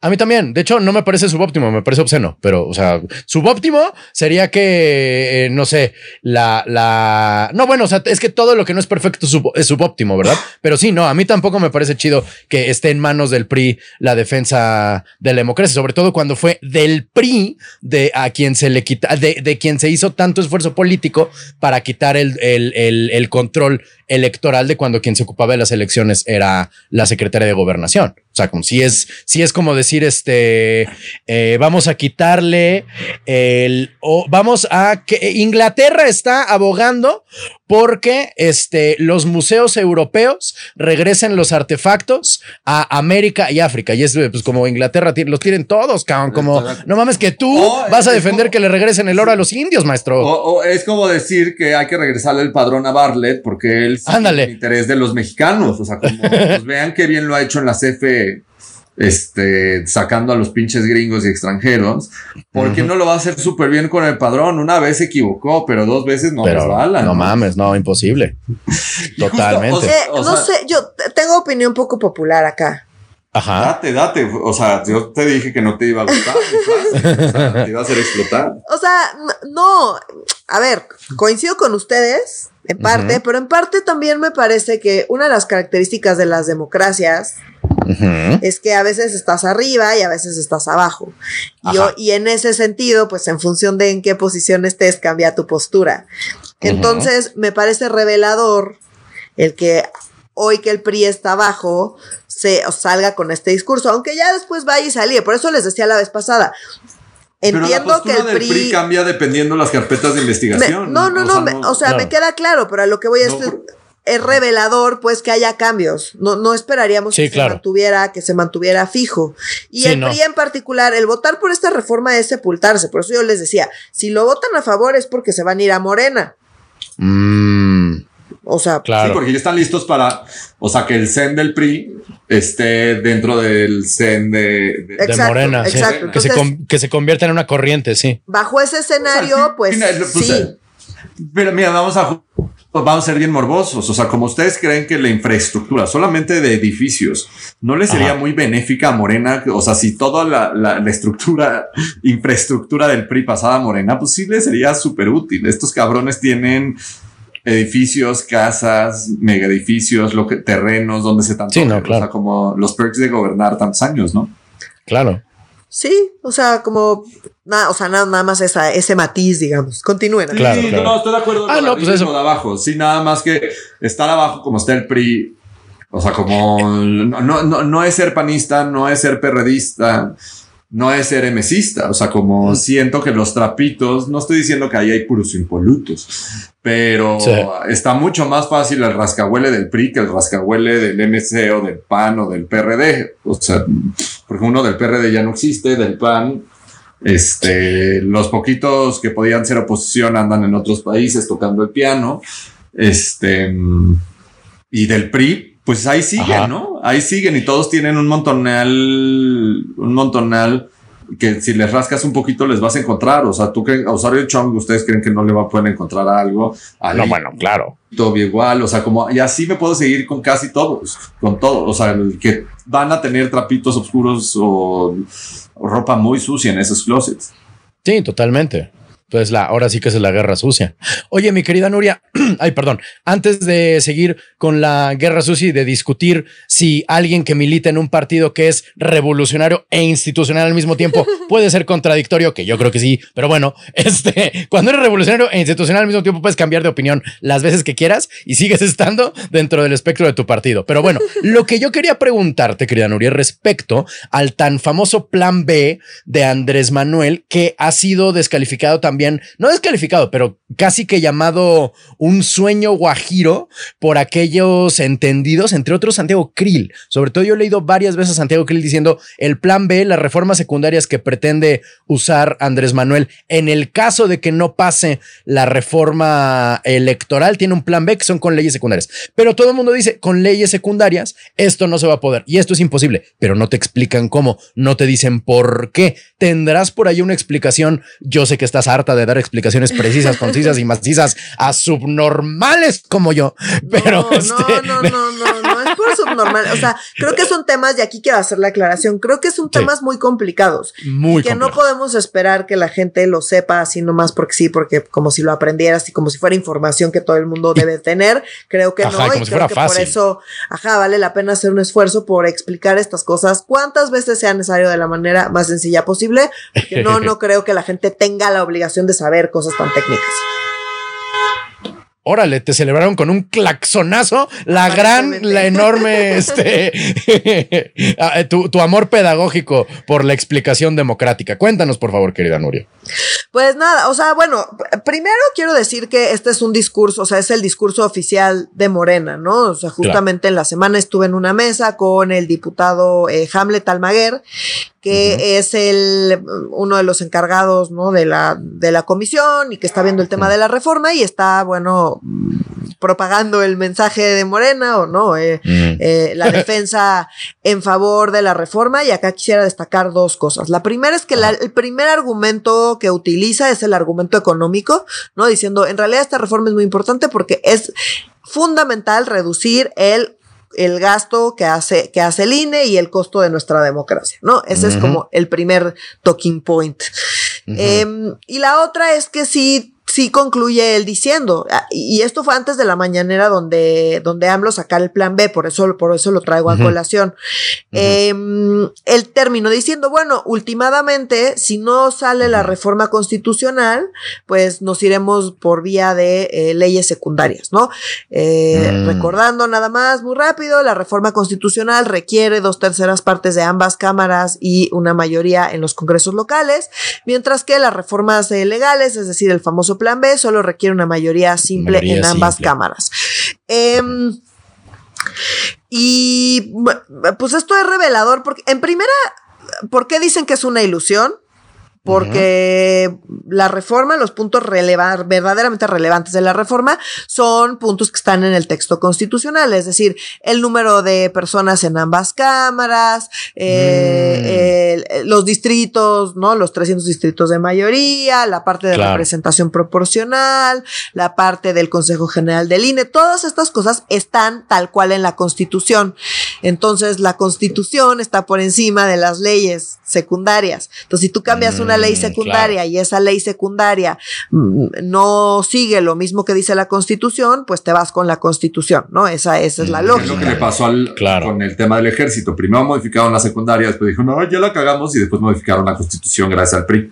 A mí también. De hecho, no me parece subóptimo, me parece obsceno. Pero, o sea, subóptimo sería que, eh, no sé, la, la. No, bueno, o sea, es que todo lo que no es perfecto es subóptimo, ¿verdad? Pero sí, no, a mí tampoco me parece chido que esté en manos del PRI la defensa de la democracia, sobre todo cuando fue del PRI de a quien se le quita, de, de quien se hizo tanto esfuerzo político para quitar el, el, el, el control electoral de cuando quien se ocupaba de las elecciones era la secretaria de gobernación. O sea, como si es, si es como decir, este, eh, vamos a quitarle el, o vamos a que Inglaterra está abogando porque este, los museos europeos regresen los artefactos a América y África. Y es pues como Inglaterra los tienen todos, cabrón. Como no mames que tú vas a defender que le regresen el oro a los indios, maestro. O, es como decir que hay que regresarle el padrón a Bartlett porque él Ándale. el interés de los mexicanos. O sea, como pues vean qué bien lo ha hecho en la CFE este, sacando a los pinches gringos y extranjeros, ¿por qué no lo va a hacer súper bien con el padrón? Una vez se equivocó, pero dos veces no resbala. No, mames, no, imposible. Totalmente. no sé, yo tengo opinión poco popular acá. Ajá. Date, date. O sea, yo te dije que no te iba a gustar. o sea, te iba a hacer explotar. O sea, no. A ver, coincido con ustedes en parte, pero en parte también me parece que una de las características de las democracias es que a veces estás arriba y a veces estás abajo. Y, y, en ese sentido, pues en función de en qué posición estés, cambia tu postura. Entonces, me parece revelador el que hoy que el PRI está abajo, se salga con este discurso, aunque ya después vaya y salga. Por eso les decía la vez pasada. Entiendo que el PRI, cambia dependiendo las carpetas de investigación. no, no, no, o sea, me queda claro, pero a lo que voy a decir es revelador pues que haya cambios. No, no esperaríamos que se mantuviera, que se mantuviera fijo. Y el PRI en particular, el votar por esta reforma es sepultarse. Por eso yo les decía, si lo votan a favor es porque se van a ir a Morena. Mm. O sea, claro. Sí, porque ya están listos para, o sea, que el CEN del PRI esté dentro del CEN de, Morena. Exacto. que, se que se convierta en una corriente, sí. Bajo ese escenario, pues, pues, sí. Pero mira, vamos a vamos a ser bien morbosos. O sea, como ustedes creen que la infraestructura solamente de edificios no le sería muy benéfica a Morena, o sea, si toda la, la, estructura, infraestructura del PRI pasada a Morena, pues sí le sería súper útil. Estos cabrones tienen edificios, casas, mega edificios, lo que, terrenos donde se tanto. Sí, no, claro. O sea, como los perks de gobernar tantos años, ¿no? Claro. Sí, o sea, como nada, o sea, nada, nada más esa, ese matiz, digamos. Continúen. Claro, sí, no, estoy de acuerdo ah, no, pues eso. de abajo. Sí, nada más que estar abajo como está el PRI. O sea, como no, no, no es ser panista, no es ser perredista. No es ser emesista, o sea, como siento que los trapitos, no estoy diciendo que ahí hay puros impolutos, pero está mucho más fácil el rascahuele del PRI que el rascahuele del MC o del PAN o del PRD, o sea, porque uno del PRD ya no existe, del PAN, este, los poquitos que podían ser oposición andan en otros países tocando el piano, este, y del PRI, pues ahí siguen, ¿no? Ahí siguen y todos tienen un montonal, un montonal que si les rascas un poquito les vas a encontrar. O sea, tú crees, a Osorio Chong, ustedes creen que no le va a poder encontrar algo. no, bueno, claro. Todo igual, o sea, como, y así me puedo seguir con casi todos, con todos. O sea, que van a tener trapitos oscuros o, o ropa muy sucia en esos closets. Sí, totalmente. Pues la, ahora sí que es la guerra sucia. Oye, mi querida Nuria, ay, perdón, antes de seguir con la guerra sucia y de discutir si alguien que milita en un partido que es revolucionario e institucional al mismo tiempo puede ser contradictorio, que yo creo que sí, pero bueno, este, cuando eres revolucionario e institucional al mismo tiempo puedes cambiar de opinión las veces que quieras y sigues estando dentro del espectro de tu partido. Pero bueno, lo que yo quería preguntarte, querida Nuria, respecto al tan famoso plan B de Andrés Manuel que ha sido descalificado también no descalificado, pero casi que llamado un sueño guajiro por aquellos entendidos, entre otros Santiago Krill. Sobre todo yo he leído varias veces a Santiago Krill diciendo el plan B, las reformas secundarias que pretende usar Andrés Manuel en el caso de que no pase la reforma electoral, tiene un plan B que son con leyes secundarias. Pero todo el mundo dice, con leyes secundarias, esto no se va a poder y esto es imposible, pero no te explican cómo, no te dicen por qué. Tendrás por ahí una explicación. Yo sé que estás harta de dar explicaciones precisas, concisas y macizas a subnormales como yo. Pero no, este... no, no, no, no, no, es por subnormal. O sea, creo que son temas, y aquí quiero hacer la aclaración, creo que son temas muy complicados. Muy Que no podemos esperar que la gente lo sepa así nomás porque sí, porque como si lo aprendieras y como si fuera información que todo el mundo debe tener. Creo que no. Y creo que por eso, ajá, vale la pena hacer un esfuerzo por explicar estas cosas cuantas veces sea necesario de la manera más sencilla posible. Porque no, no creo que la gente tenga la obligación de saber cosas tan técnicas. Órale, te celebraron con un claxonazo la gran, la enorme, este, ah, tu, tu, amor pedagógico por la explicación democrática. Cuéntanos, por favor, querida Nuria. Pues nada, o sea, bueno, primero quiero decir que este es un discurso, o sea, es el discurso oficial de Morena, ¿no? O sea, justamente en la semana estuve en una mesa con el diputado eh, Hamlet Almaguer que es el uno de los encargados ¿no? de, la, de la comisión y que está viendo el tema de la reforma y está, bueno, propagando el mensaje de Morena o no, eh, eh, la defensa en favor de la reforma. Y acá quisiera destacar dos cosas. La primera es que el primer argumento que utiliza es el argumento económico, ¿no? Diciendo, en realidad esta reforma es muy importante porque es fundamental reducir el el gasto que hace, que hace el INE y el costo de nuestra democracia, ¿no? Ese es como el primer talking point. Em, y la otra es que sí sí concluye él diciendo, ah, y esto fue antes de la mañanera donde, donde AMLO sacar el plan B, por eso, por eso lo traigo a colación. Em, el término diciendo, bueno, últimamente, si no sale la reforma constitucional, pues nos iremos por vía de eh, leyes secundarias, ¿no? Eh, mm. Recordando nada más, muy rápido, la reforma constitucional requiere dos terceras partes de ambas cámaras y una mayoría en los congresos locales, mientras que las reformas eh, legales, es decir, el famoso plan B solo requiere una mayoría simple en ambas cámaras. Em, y pues esto es revelador porque en primera, ¿por qué dicen que es una ilusión? Porque la reforma, los puntos verdaderamente relevantes de la reforma son puntos que están en el texto constitucional, es decir, el número de personas en ambas cámaras, eh, mm. los distritos, ¿no? Los 300 distritos de mayoría, la parte de representación proporcional, la parte del Consejo General del INE, todas estas cosas están tal cual en la Constitución. Entonces, la Constitución está por encima de las leyes secundarias. Entonces, si tú cambias una ley mm, secundaria y esa ley secundaria mm, no sigue lo mismo que dice la Constitución, pues te vas con la Constitución, ¿no? Esa, esa es la lógica. Es lo que le pasó al, con el tema del ejército. Primero modificaron la secundaria, después dijo, no, ya la cagamos y después modificaron la Constitución gracias al PRI.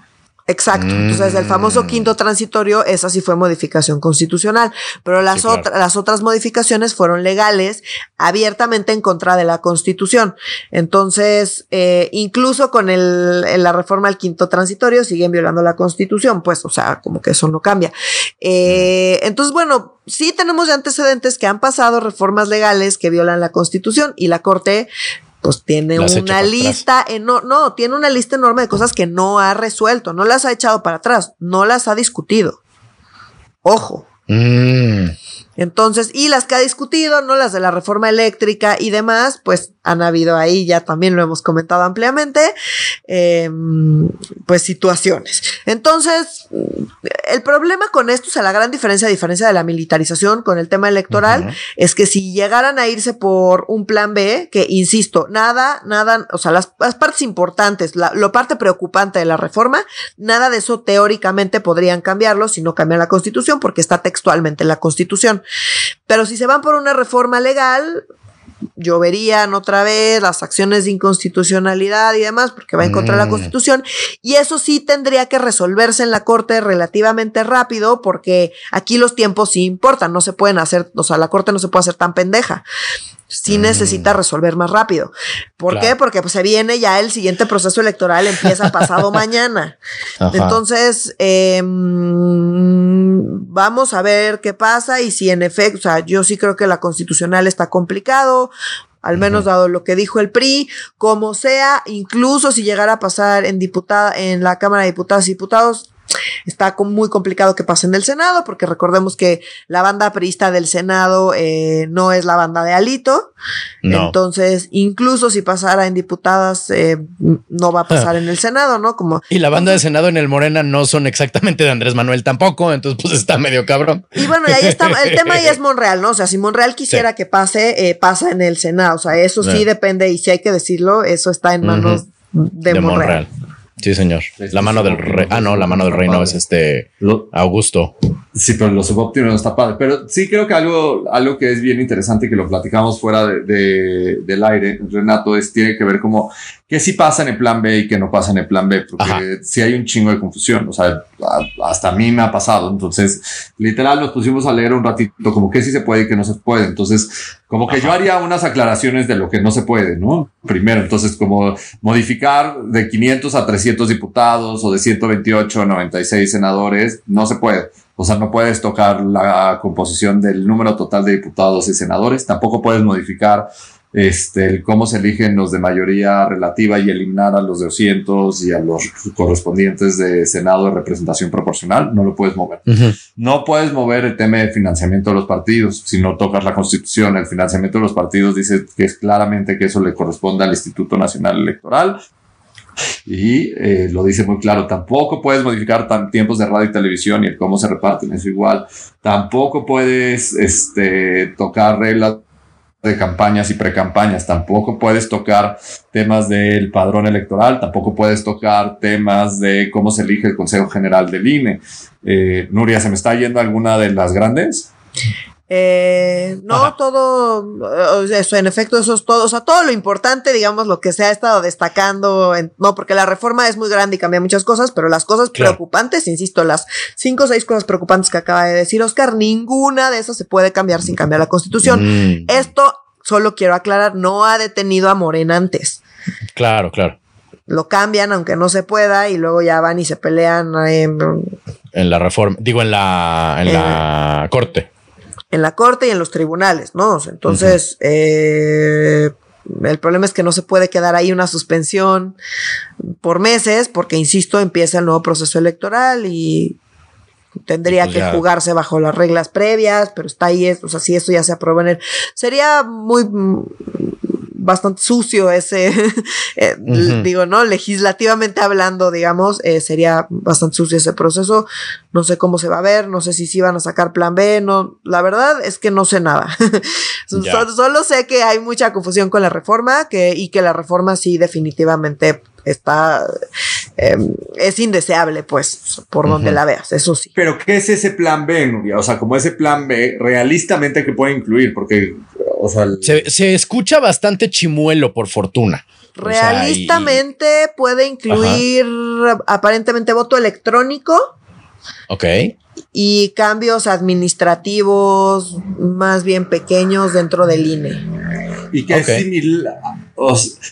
Exacto. Entonces, el famoso Mm. quinto transitorio, esa sí fue modificación constitucional, pero las, Sí, claro. otra- las otras modificaciones fueron legales, abiertamente en contra de la constitución. Entonces, eh, incluso con el, en la reforma al quinto transitorio, siguen violando la constitución, pues, o sea, como que eso no cambia. Eh, entonces, bueno, sí tenemos antecedentes que han pasado reformas legales que violan la constitución y la corte pues tiene una lista eno- no, tiene una lista enorme de cosas que no ha resuelto, no las ha echado para atrás, no las ha discutido. Ojo. Mm. Entonces, y las que ha discutido, ¿no? Las de la reforma eléctrica y demás, pues han habido ahí, ya también lo hemos comentado ampliamente, eh, pues situaciones. Entonces, el problema con esto, o sea, la gran diferencia, a diferencia de la militarización con el tema electoral, es que si llegaran a irse por un plan B, que insisto, nada, nada, o sea, las, las partes importantes, la, lo parte preocupante de la reforma, nada de eso teóricamente podrían cambiarlo si no cambian la constitución, porque está textualmente en la constitución. Pero si se van por una reforma legal, lloverían otra vez las acciones de inconstitucionalidad y demás, porque va en contra de la Mm. Constitución. Y eso sí tendría que resolverse en la Corte relativamente rápido, porque aquí los tiempos sí importan, no se pueden hacer, o sea, la Corte no se puede hacer tan pendeja. Sí Mm. necesita resolver más rápido. ¿Por Claro. qué? Porque pues se viene ya el siguiente proceso electoral, empieza pasado mañana. Ajá. Entonces, eh, mm, vamos a ver qué pasa y si en efecto, o sea, yo sí creo que la constitucional está complicado, al menos dado lo que dijo el PRI, como sea, incluso si llegara a pasar en diputada, en la Cámara de Diputadas y Diputados, está muy complicado que pase en el Senado, porque recordemos que la banda priista del Senado eh, no es la banda de Alito. No. Entonces, incluso si pasara en diputadas, eh, no va a pasar en el Senado, ¿no? Como Y la banda de Senado en el Morena no son exactamente de Andrés Manuel tampoco, entonces pues está medio cabrón. Y bueno, y ahí está, el tema ahí es Monreal, ¿no? O sea, si Monreal quisiera que pase, eh, pasa en el Senado. O sea, eso sí Sí. depende, y si hay que decirlo, eso está en manos de, Monreal. Sí, señor. Es La mano del rey. Ah, no, la mano del rey no es este Augusto. Sí, pero lo subóptimo no está padre. Pero sí creo que algo, algo que es bien interesante que lo platicamos fuera de, de- del aire, Renato, es tiene que ver como que sí pasa en el plan B y que no pasa en el plan B, porque Ajá. sí hay un chingo de confusión. O sea, hasta a mí me ha pasado. Entonces, literal, nos pusimos a leer un ratito como que sí se puede y que no se puede. Entonces, como que yo haría unas aclaraciones de lo que no se puede, ¿no? Primero, entonces, como modificar de 500 a 300 diputados o de 128 a 96 senadores, no se puede. O sea, no puedes tocar la composición del número total de diputados y senadores. Tampoco puedes modificar este, el cómo se eligen los de mayoría relativa y eliminar a los de 200 y a los correspondientes de Senado de representación proporcional. No lo puedes mover. No puedes mover el tema de financiamiento de los partidos si no tocas la constitución. El financiamiento de los partidos dice que es claramente que eso le corresponde al Instituto Nacional Electoral. Y eh, lo dice muy claro, tampoco puedes modificar tan tiempos de radio y televisión y el cómo se reparten, eso igual. Tampoco puedes este, tocar reglas de campañas y precampañas, tampoco puedes tocar temas del padrón electoral, tampoco puedes tocar temas de cómo se elige el Consejo General del INE. Eh, Nuria, ¿se me está yendo alguna de las grandes? Eh, no, Ajá. todo, eh, eso, en efecto, eso es todo, o sea, todo lo importante, digamos, lo que se ha estado destacando, en- no, porque la reforma es muy grande y cambia muchas cosas, pero las cosas Claro. preocupantes, insisto, las cinco o seis cosas preocupantes que acaba de decir Oscar, ninguna de esas se puede cambiar sin cambiar la constitución. Mm, Esto, solo quiero aclarar, no ha detenido a Morena antes. claro, claro. Lo cambian aunque no se pueda y luego ya van y se pelean eh, En la reforma, digo en la, en la corte. En la corte y en los tribunales, ¿no? Entonces, eh, el problema es que no se puede quedar ahí una suspensión por meses, porque, insisto, empieza el nuevo proceso electoral y tendría Pues que ya. jugarse bajo las reglas previas, pero está ahí, o sea, si esto ya se aprueba en el... Sería muy... bastante sucio ese, eh, digo, ¿no? Legislativamente hablando, digamos, eh, sería bastante sucio ese proceso. No sé cómo se va a ver, no sé si sí van a sacar plan B, no, la verdad es que no sé nada. Solo, solo sé que hay mucha confusión con la reforma que, y que la reforma sí definitivamente está, eh, es indeseable, pues, por donde la veas, eso sí. Pero, ¿qué es ese plan B, Nuria? O sea, como ese plan B realistamente que puede incluir, porque, o sea, el- Se, se escucha bastante chimuelo, por fortuna. Realistamente puede incluir aparentemente voto electrónico. Ok. Y cambios administrativos más bien pequeños dentro del INE. Y que es similar,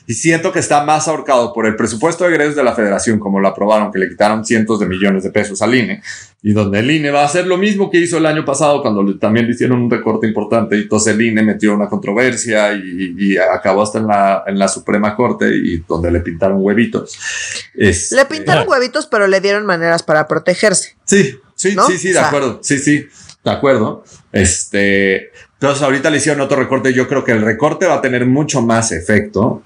y siento que está más ahorcado por el presupuesto de egresos de la federación, como lo aprobaron, que le quitaron cientos de millones de pesos al INE, y donde el INE va a hacer lo mismo que hizo el año pasado cuando también le hicieron un recorte importante, y entonces el INE metió una controversia y, acabó hasta en la, en la Suprema Corte y donde le pintaron huevitos. le pintaron huevitos, pero le dieron maneras para protegerse. Sí, sí, sí, sí, de acuerdo. Sí, sí, de acuerdo. Este, entonces ahorita le hicieron otro recorte. Yo creo que el recorte va a tener mucho más efecto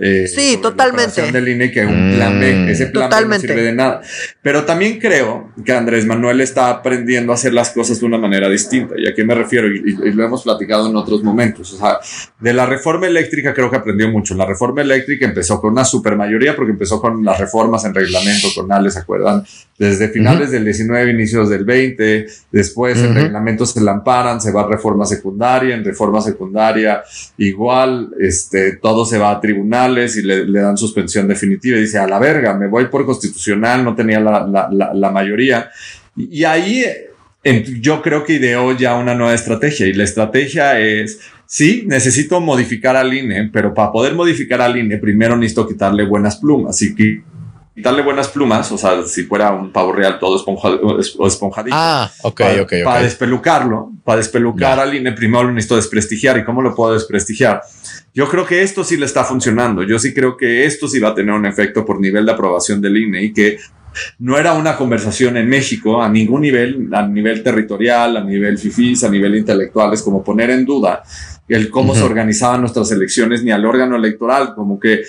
eh, sí, totalmente. del INE que un plan B. Mm. Ese plan B no sirve de nada. Pero también creo que Andrés Manuel está aprendiendo a hacer las cosas de una manera distinta. ¿Y a qué me refiero? Y, lo hemos platicado en otros momentos. O sea, de la reforma eléctrica creo que aprendió mucho. La reforma eléctrica empezó con una supermayoría porque empezó con las reformas en reglamento tonales, ¿se acuerdan? Desde finales del 19, inicios del 20. Después en reglamentos se la amparan, se va a reforma secundaria. En reforma secundaria igual, este, todo se va a tribunal y le, dan suspensión definitiva y dice, a la verga, me voy por constitucional, no tenía la, mayoría. Y, ahí yo creo que ideó ya una nueva estrategia y la estrategia es, sí, necesito modificar al INE, pero para poder modificar al INE, primero necesito quitarle buenas plumas y que quitarle buenas plumas, o sea, si fuera un pavo real todo esponjadito. Ah, ok, para, ok, Para despelucarlo, para despelucar al INE, primero lo necesito desprestigiar. ¿Y cómo lo puedo desprestigiar? Yo creo que esto sí le está funcionando. Yo sí creo que esto sí va a tener un efecto por nivel de aprobación del INE y que no era una conversación en México a ningún nivel, a nivel territorial, a nivel fifís, a nivel intelectual, es como poner en duda el cómo se organizaban nuestras elecciones ni al órgano electoral, como que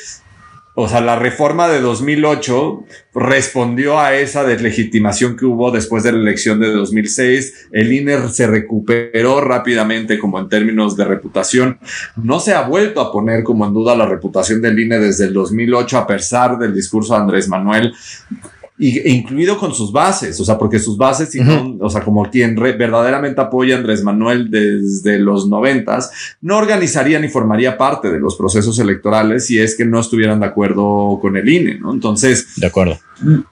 o sea, la reforma de 2008 respondió a esa deslegitimación que hubo después de la elección de 2006. El INE se recuperó rápidamente como en términos de reputación. No se ha vuelto a poner como en duda la reputación del INE desde el 2008 a pesar del discurso de Andrés Manuel y, incluido con sus bases, o sea, porque sus bases, o sea, como quien verdaderamente apoya a Andrés Manuel desde los noventas, no organizaría ni formaría parte de los procesos electorales si es que no estuvieran de acuerdo con el INE, ¿no? Entonces, de acuerdo.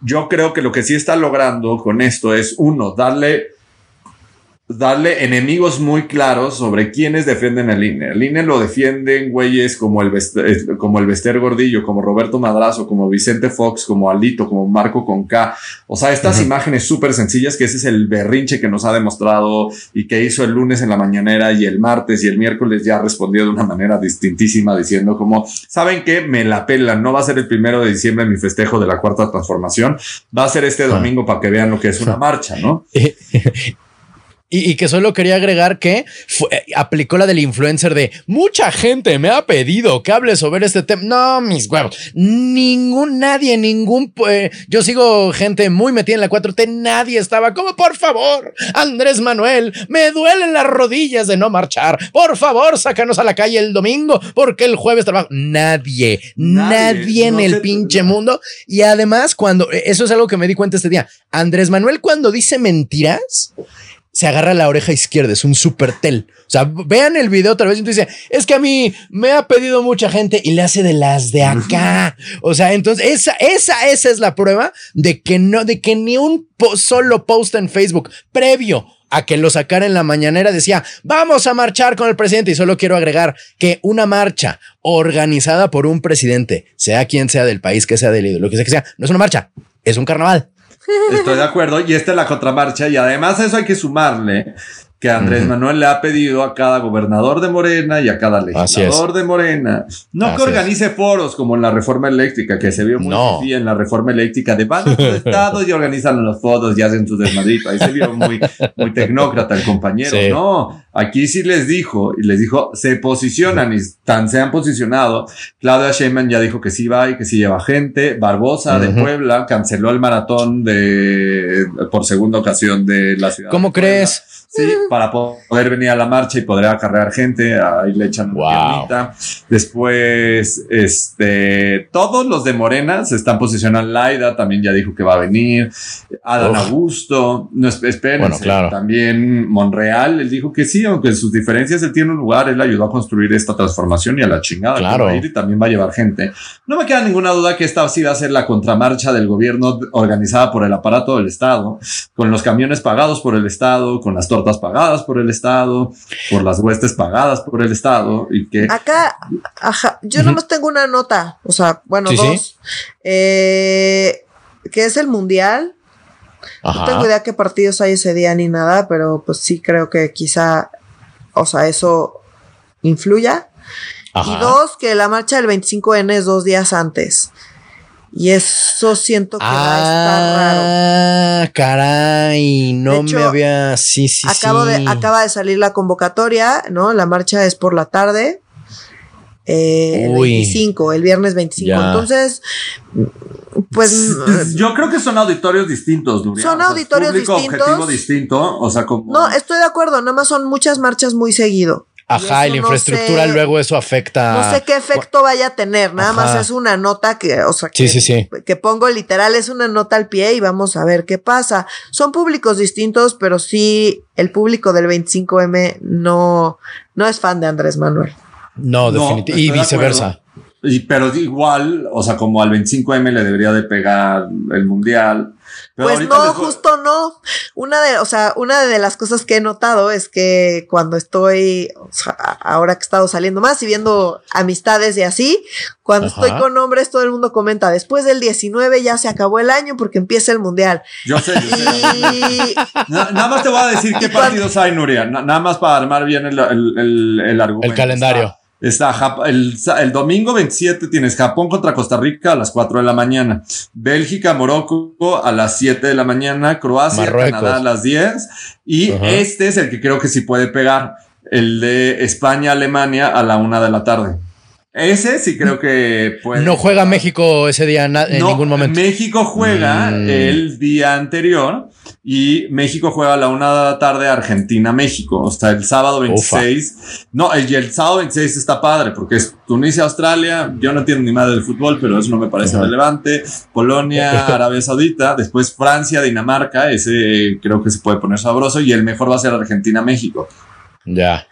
Yo creo que lo que sí está logrando con esto es, uno, darle darle enemigos muy claros sobre quiénes defienden al INE. El INE lo defienden güeyes como el, Bester, como el Bester Gordillo, como Roberto Madrazo, como Vicente Fox, como Alito, como Marco Conca. O sea, estas imágenes súper sencillas que ese es el berrinche que nos ha demostrado y que hizo el lunes en la mañanera y el martes y el miércoles ya respondió de una manera distintísima diciendo como, ¿saben qué? Me la pelan. No va a ser el primero de diciembre mi festejo de la cuarta transformación. Va a ser este domingo para que vean lo que es una marcha, ¿no? Y, que solo quería agregar que eh, aplicó la del influencer de mucha gente me ha pedido que hable sobre este tema. No, mis huevos. Ningún, nadie, ningún. Eh, yo sigo gente muy metida en la 4T. Nadie estaba como, por favor, Andrés Manuel, me duelen las rodillas de no marchar. Por favor, sácanos a la calle el domingo porque el jueves trabajo. Nadie, nadie, en el pinche mundo. Y además, cuando eh, eso es algo que me di cuenta este día, Andrés Manuel, cuando dice mentiras, se agarra la oreja izquierda, es un super tel. O sea, vean el video otra vez y dice, es que a mí me ha pedido mucha gente y le hace de las de acá. O sea, entonces esa, esa, esa es la prueba de que no, de que ni un solo post en Facebook previo a que lo sacara en la mañanera decía, vamos a marchar con el presidente. Y solo quiero agregar que una marcha organizada por un presidente, sea quien sea del país que sea del lo que sea que sea, no es una marcha, es un carnaval. Estoy de acuerdo. Y esta es la contramarcha. Y además eso hay que sumarle que Andrés Manuel le ha pedido a cada gobernador de Morena y a cada legislador de Morena, no que organice foros como en la reforma eléctrica, que se vio muy bien en la reforma eléctrica de van a estado y organizan los foros y hacen su desmadrito. Ahí se vio muy, muy tecnócrata el compañero. No, aquí sí les dijo, y les dijo, se posicionan y tan se han posicionado. Claudia Sheinbaum ya dijo que sí va y que sí lleva gente. Barbosa de Puebla canceló el maratón de por segunda ocasión de la ciudad. ¿Cómo crees? Sí, para poder venir a la marcha y poder acarrear gente, ahí le echan wow. Después, este, todos los de Morena se están posicionando. Laida también ya dijo que va a venir. Adán Augusto, no esperen. Bueno, claro. También Monreal, él dijo que sí, aunque sus diferencias él tiene un lugar, él ayudó a construir esta transformación y a la chingada. Claro. y también va a llevar gente. No me queda ninguna duda que esta sí va a ser la contramarcha del gobierno organizada por el aparato del Estado, con los camiones pagados por el Estado, con las tortas pagadas por el Estado, por las huestes pagadas por el Estado y que... Acá, ajá, yo nomás tengo una nota, o sea, bueno, dos. Eh, que es el Mundial. No tengo idea qué partidos hay ese día ni nada, pero pues sí creo que quizá, o sea, eso influya. Y dos, que la marcha del 25N es dos días antes. Y eso siento que va a estar raro. Ah, caray, no me había. Sí, sí, acabo sí. De, acaba de salir la convocatoria, ¿no? La marcha es por la tarde. Eh, el 25, el viernes 25. Entonces, pues. Yo creo que son auditorios distintos, Nuria. Son auditorios distintos. objetivo distinto. O sea, como. No, estoy de acuerdo, nada más son muchas marchas muy seguido. Ajá, y, la infraestructura luego eso afecta. No sé qué efecto vaya a tener, nada más es una nota que, o sea, que, sí, sí, que pongo literal, es una nota al pie y vamos a ver qué pasa. Son públicos distintos, pero sí el público del 25M no, no es fan de Andrés Manuel. No, definitivamente. y viceversa. Y, pero igual, o sea, como al 25M le debería de pegar el mundial. pues no, justo no. Una de, o sea, una de las cosas que he notado es que cuando estoy, o sea, ahora que he estado saliendo más y viendo amistades y así, cuando estoy con hombres, todo el mundo comenta, después del 19 ya se acabó el año porque empieza el mundial. Yo sé, yo sé. nada más te voy a decir qué partidos hay, Nuria. nada más para armar bien el, el, el, argumento. El calendario. Está el, el, domingo 27 tienes Japón contra Costa Rica a las 4 de la mañana, Bélgica, Morocco a las 7 de la mañana, Croacia, Canadá a las 10 y este es el que creo que sí puede pegar, el de España, Alemania a la 1 de la tarde. Ese sí creo que puede. No juega México ese día en ningún momento. México juega mm. el día anterior y México juega a la una de la tarde Argentina-México. O sea, el sábado 26. No, el, el, sábado 26 está padre porque es Tunisia, Australia. Yo no entiendo ni madre del fútbol, pero eso no me parece relevante. Polonia, Arabia Saudita. Después Francia, Dinamarca. Ese creo que se puede poner sabroso. Y el mejor va a ser Argentina-México. Ya.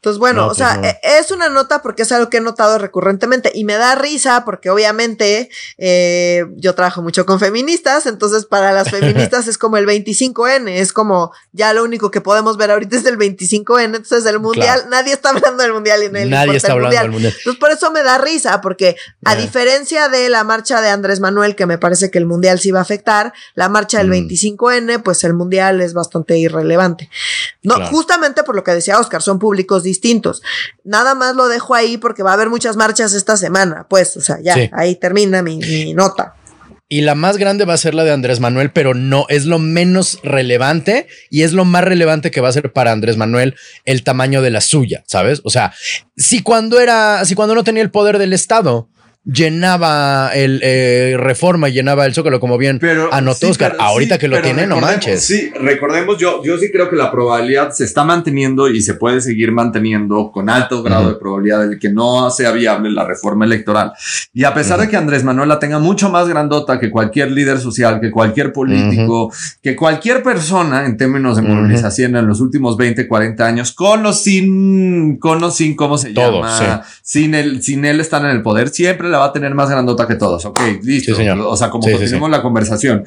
Entonces, bueno, o sea, pues e, es una nota porque es algo que he notado recurrentemente y me da risa porque obviamente eh, yo trabajo mucho con feministas, entonces para las feministas es como el 25N, es como ya lo único que podemos ver ahorita es el 25N, entonces el mundial, nadie está hablando del mundial y nadie está hablando del mundial. Entonces por eso me da risa porque a diferencia de la marcha de Andrés Manuel, que me parece que el mundial sí va a afectar, la marcha del 25N, mm. pues el mundial es bastante irrelevante. No, justamente por lo que decía Oscar, son públicos distintos. Nada más lo dejo ahí porque va a haber muchas marchas esta semana, pues, o sea, ya, ahí termina mi, nota. Y la más grande va a ser la de Andrés Manuel, pero no es lo menos relevante y es lo más relevante que va a ser para Andrés Manuel el tamaño de la suya, ¿sabes? O sea, si cuando era, si cuando no tenía el poder del Estado, llenaba el eh, reforma, llenaba el zócalo, como bien pero, anotó Oscar. Ahorita que lo tiene, no manches. Sí, recordemos, yo, yo sí creo que la probabilidad se está manteniendo y se puede seguir manteniendo con alto grado de probabilidad de que no sea viable la reforma electoral. Y a pesar de que Andrés Manuel la tenga mucho más grandota que cualquier líder social, que cualquier político, que cualquier persona en términos de movilización en los últimos 20, 40 años, con o sin, con o sin, ¿cómo se llama? Sin, el, sin él estar en el poder, siempre la va a tener más grandota que todos. Ok, listo. O sea, como continuamos la conversación.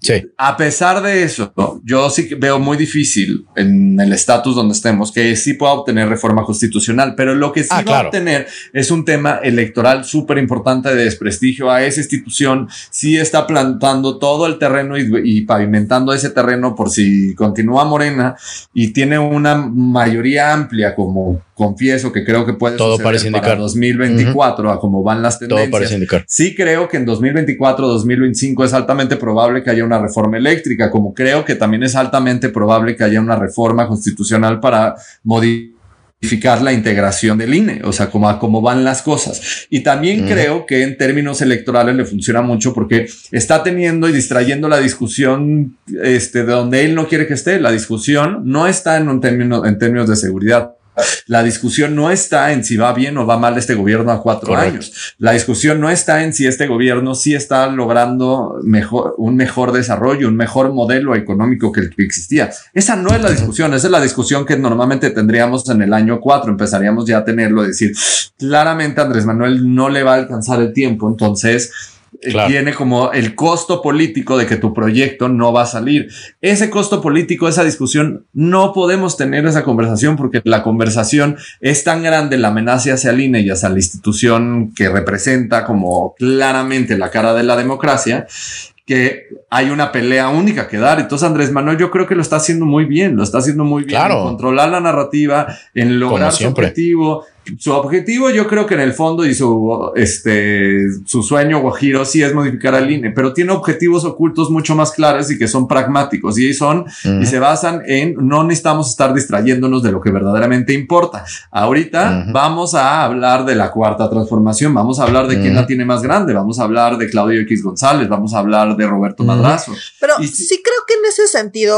Sí. A pesar de eso, yo sí veo muy difícil en el estatus donde estemos que sí pueda obtener reforma constitucional, pero lo que sí ah, va a obtener es un tema electoral súper importante de desprestigio a esa institución. Sí está plantando todo el terreno y, y pavimentando ese terreno por si continúa Morena y tiene una mayoría amplia como confieso que creo que puede Todo parece para indicar. 2024 a cómo van las tendencias. Todo parece indicar. Sí creo que en 2024, 2025 es altamente probable que haya una reforma eléctrica, como creo que también es altamente probable que haya una reforma constitucional para modificar la integración del INE, o sea, como a cómo van las cosas. Y también creo que en términos electorales le funciona mucho porque está teniendo y distrayendo la discusión este, de donde él no quiere que esté. La discusión no está en un término, en términos de seguridad La discusión no está en si va bien o va mal este gobierno a cuatro años. La discusión no está en si este gobierno sí está logrando mejor, un mejor desarrollo, un mejor modelo económico que el que existía. Esa no es la discusión, esa es la discusión que normalmente tendríamos en el año cuatro. Empezaríamos ya a tenerlo, decir, claramente Andrés Manuel no le va a alcanzar el tiempo, entonces tiene como el costo político de que tu proyecto no va a salir. Ese costo político, esa discusión, no podemos tener esa conversación porque la conversación es tan grande, la amenaza hacia el INE y hacia la institución que representa como claramente la cara de la democracia, que hay una pelea única que dar. Entonces Andrés Manuel yo creo que lo está haciendo muy bien, lo está haciendo muy bien en controlar la narrativa, en lograr su objetivo, su objetivo yo creo que en el fondo y su, este, su sueño Guajiro sí es modificar al INE, pero tiene objetivos ocultos mucho más claros y que son pragmáticos y son y se basan en no necesitamos estar distrayéndonos de lo que verdaderamente importa. Ahorita vamos a hablar de la cuarta transformación, vamos a hablar de quién la tiene más grande, vamos a hablar de Claudio X González, vamos a hablar de Roberto Madrazo. Pero sí creo que en ese sentido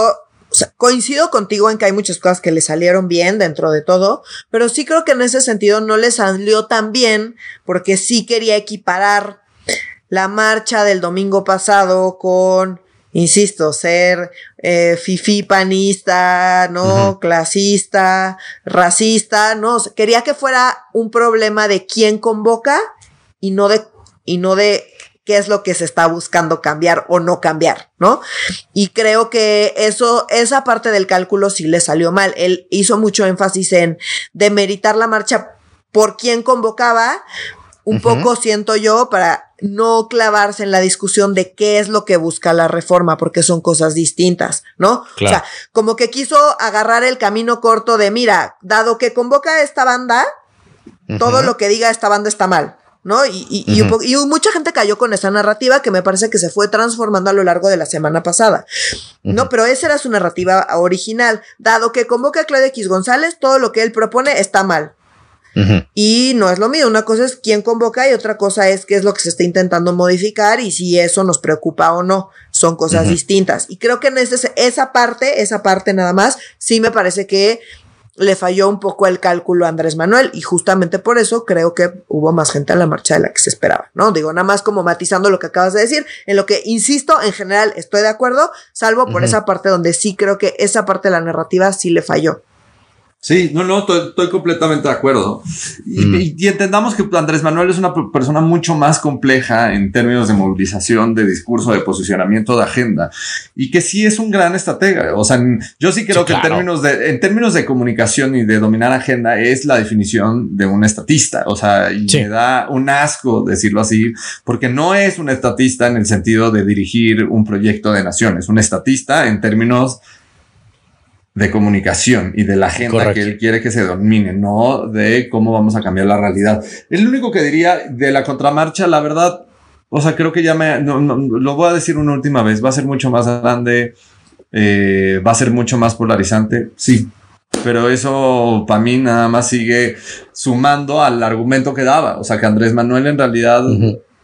sea, coincido contigo en que hay muchas cosas que le salieron bien dentro de todo, pero sí creo que en ese sentido no le salió tan bien porque sí quería equiparar la marcha del domingo pasado con, insisto, ser eh, fifi panista, ¿no? Clasista, racista, ¿no? quería que fuera un problema de quién convoca y no de, y no de qué es lo que se está buscando cambiar o no cambiar, ¿no? Y creo que eso, esa parte del cálculo sí le salió mal. Él hizo mucho énfasis en demeritar la marcha por quien convocaba, un poco siento yo, para no clavarse en la discusión de qué es lo que busca la reforma, porque son cosas distintas, ¿no? O sea, como que quiso agarrar el camino corto de, mira, dado que convoca a esta banda, todo lo que diga esta banda está mal. ¿No? Y, y, mucha gente cayó con esa narrativa que me parece que se fue transformando a lo largo de la semana pasada. No, pero esa era su narrativa original. Dado que convoca a Claudia X González, todo lo que él propone está mal. Y no es lo mismo. Una cosa es quién convoca y otra cosa es qué es lo que se está intentando modificar y si eso nos preocupa o no. Son cosas distintas. Y creo que en ese, esa parte, esa parte nada más, sí me parece que le falló un poco el cálculo a Andrés Manuel y justamente por eso creo que hubo más gente en la marcha de la que se esperaba, ¿no? Digo, nada más como matizando lo que acabas de decir, en lo que, insisto, en general estoy de acuerdo, salvo por esa parte donde sí creo que esa parte de la narrativa sí le falló. Sí, no, no, estoy, completamente de acuerdo. Mm. Y, entendamos que Andrés Manuel es una persona mucho más compleja en términos de movilización, de discurso, de posicionamiento, de agenda, y que sí es un gran estratega. O sea, yo sí creo que en términos de, en términos de comunicación y de dominar agenda es la definición de un estatista. O sea, y me da un asco decirlo así, porque no es un estatista en el sentido de dirigir un proyecto de nación, es un estatista en términos de comunicación y de la agenda que él quiere que se domine, no de cómo vamos a cambiar la realidad. El único que diría de la contramarcha, la verdad, o sea, creo que ya me, no, lo voy a decir una última vez, va a ser mucho más grande, eh, va a ser mucho más polarizante, sí, pero eso para mí nada más sigue sumando al argumento que daba, o sea, que Andrés Manuel en realidad...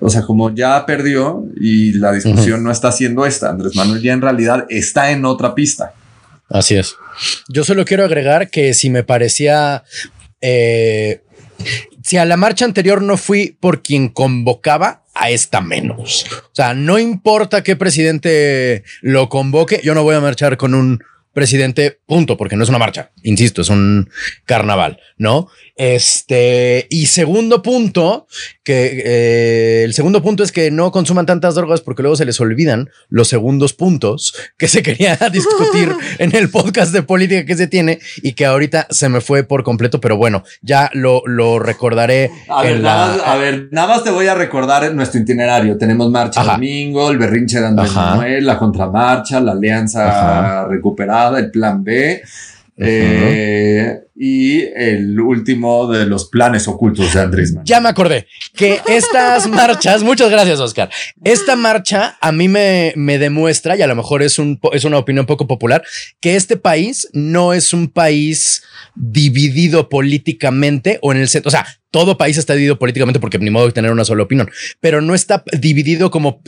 O sea, como ya perdió y la discusión no está siendo esta, Andrés Manuel ya en realidad está en otra pista. Así es. Yo solo quiero agregar que si me parecía... Eh, si a la marcha anterior no fui por quien convocaba, a esta menos. O sea, no importa qué presidente lo convoque, yo no voy a marchar con un presidente, punto, porque no es una marcha, insisto, es un carnaval, ¿no? Este, y segundo punto, que eh, el segundo punto es que no consuman tantas drogas porque luego se les olvidan los segundos puntos que se quería discutir en el podcast de política que se tiene y que ahorita se me fue por completo, pero bueno, ya lo, lo recordaré. A, ver, nada más, a ver, nada más te voy a recordar nuestro itinerario. Tenemos marcha domingo, el berrinche de Andrés Manuel, la contramarcha, la alianza recuperada, el plan B. Eh, y el último de los planes ocultos de Andrés Ya me acordé que estas marchas, muchas gracias, Oscar. Esta marcha a mí me, me demuestra, y a lo mejor es, un, es una opinión poco popular, que este país no es un país dividido políticamente o en el centro. O sea, todo país está dividido políticamente porque ni modo de tener una sola opinión, pero no está dividido como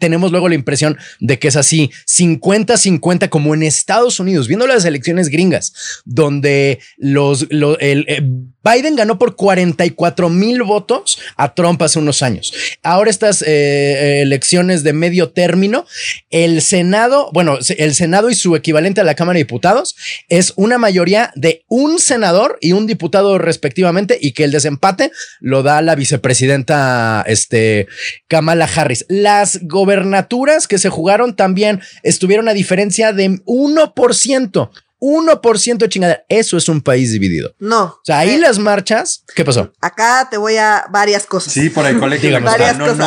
tenemos luego la impresión de que es así 50-50 como en Estados Unidos, viendo las elecciones gringas, donde los, el, eh, Biden ganó por 44 mil votos a Trump hace unos años. Ahora estas eh, elecciones de medio término, el Senado, bueno, el Senado y su equivalente a la Cámara de Diputados es una mayoría de un senador y un diputado respectivamente y que el desempate lo da la vicepresidenta este, Kamala Harris. Las gobernaturas que se jugaron también estuvieron a diferencia de 1%. 1% de chingadera. Eso es un país dividido. No. O sea, ahí eh, las marchas. ¿Qué pasó? Acá te voy a varias cosas. Sí, por el colegio. varias no, cosas.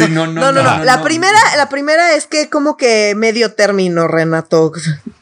No, no, no, no, no, La primera, la primera es que como que medio término, Renato.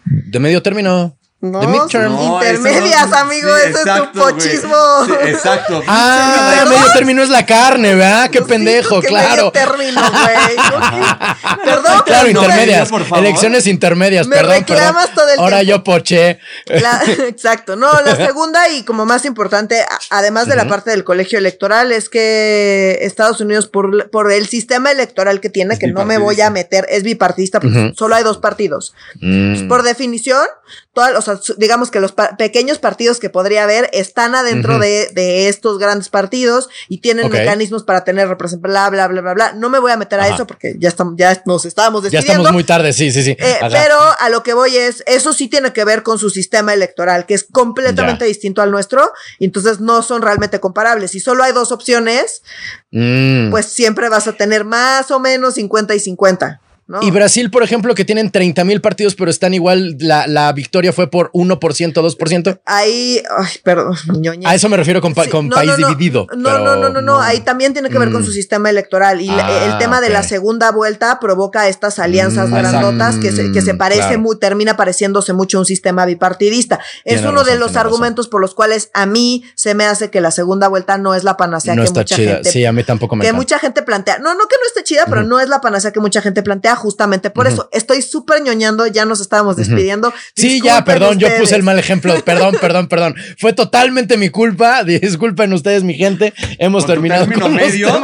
De medio término. No, intermedias, amigo, eso es tu pochismo. exacto. Ah, medio término es la carne, ¿verdad? Qué pendejo, claro. Medio término, güey. perdón, Claro, intermedias. Elecciones intermedias, Me perdón. reclamas todo el Ahora yo poché. exacto. No, la segunda y como más importante, además de la parte del colegio electoral, es que Estados Unidos, por, por el sistema electoral que tiene, que no me voy a meter, es bipartista, porque solo hay dos partidos. Mm. por definición, todos los digamos que los pequeños partidos que podría haber están adentro de, de, estos grandes partidos y tienen mecanismos para tener representación, bla, bla, bla, bla, bla. No me voy a meter a eso porque ya estamos, ya nos estábamos despidiendo. Ya estamos muy tarde, sí, sí, sí. Eh, pero a lo que voy es, eso sí tiene que ver con su sistema electoral, que es completamente distinto al nuestro, y entonces no son realmente comparables. Si solo hay dos opciones, mm. pues siempre vas a tener más o menos 50 y 50. Y Brasil, por ejemplo, que tienen 30 mil partidos, pero están igual, la, victoria fue por 1%, 2%. Ahí, ay, perdón, A eso me refiero con, país dividido. No, no, no, no, no, ahí también tiene que ver con su mm. sistema electoral. Y el ah, tema de la segunda vuelta provoca estas alianzas mm, grandotas que se, que se parece muy, termina pareciéndose mucho a un sistema bipartidista. es uno de los argumentos por los cuales a mí se me hace que la segunda vuelta no es la panacea no que está mucha chida. gente. Sí, a mí tampoco me Que mucha gente plantea. No, no que no esté chida, pero no es la panacea que mucha gente plantea justamente por eso. Estoy súper ñoñando, ya nos estábamos despidiendo. Sí, ya, perdón, yo puse el mal ejemplo. Perdón, perdón, perdón. Fue totalmente mi culpa. Disculpen ustedes, mi gente. Hemos terminado. Término medio,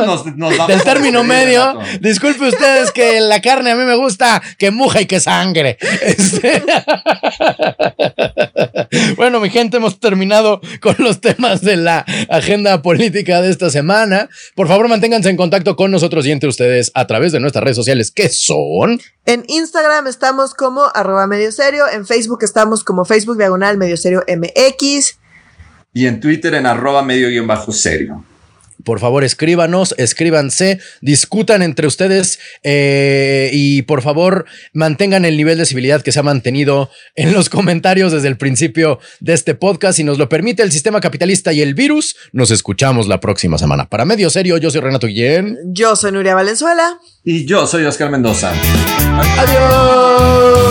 del término medio. Disculpen ustedes que la carne a mí me gusta que muja y que sangre. Este, bueno, mi gente, hemos terminado con los temas de la agenda política de esta semana. Por favor, manténganse en contacto con nosotros y entre ustedes a través de nuestras redes sociales, que son en Instagram estamos como arroba medio serio, en Facebook estamos como Facebook diagonal medio serio MX. Y en Twitter en arroba medio guion bajo serio. Por favor, escríbanos, escríbanse, discutan entre ustedes eh, y por favor mantengan el nivel de civilidad que se ha mantenido en los comentarios desde el principio de este podcast. Si nos lo permite el sistema capitalista y el virus, nos escuchamos la próxima semana. Para Medio Serio, yo soy Renato Guillén. Yo soy Nuria Valenzuela. Y yo soy Oscar Mendoza. Adiós.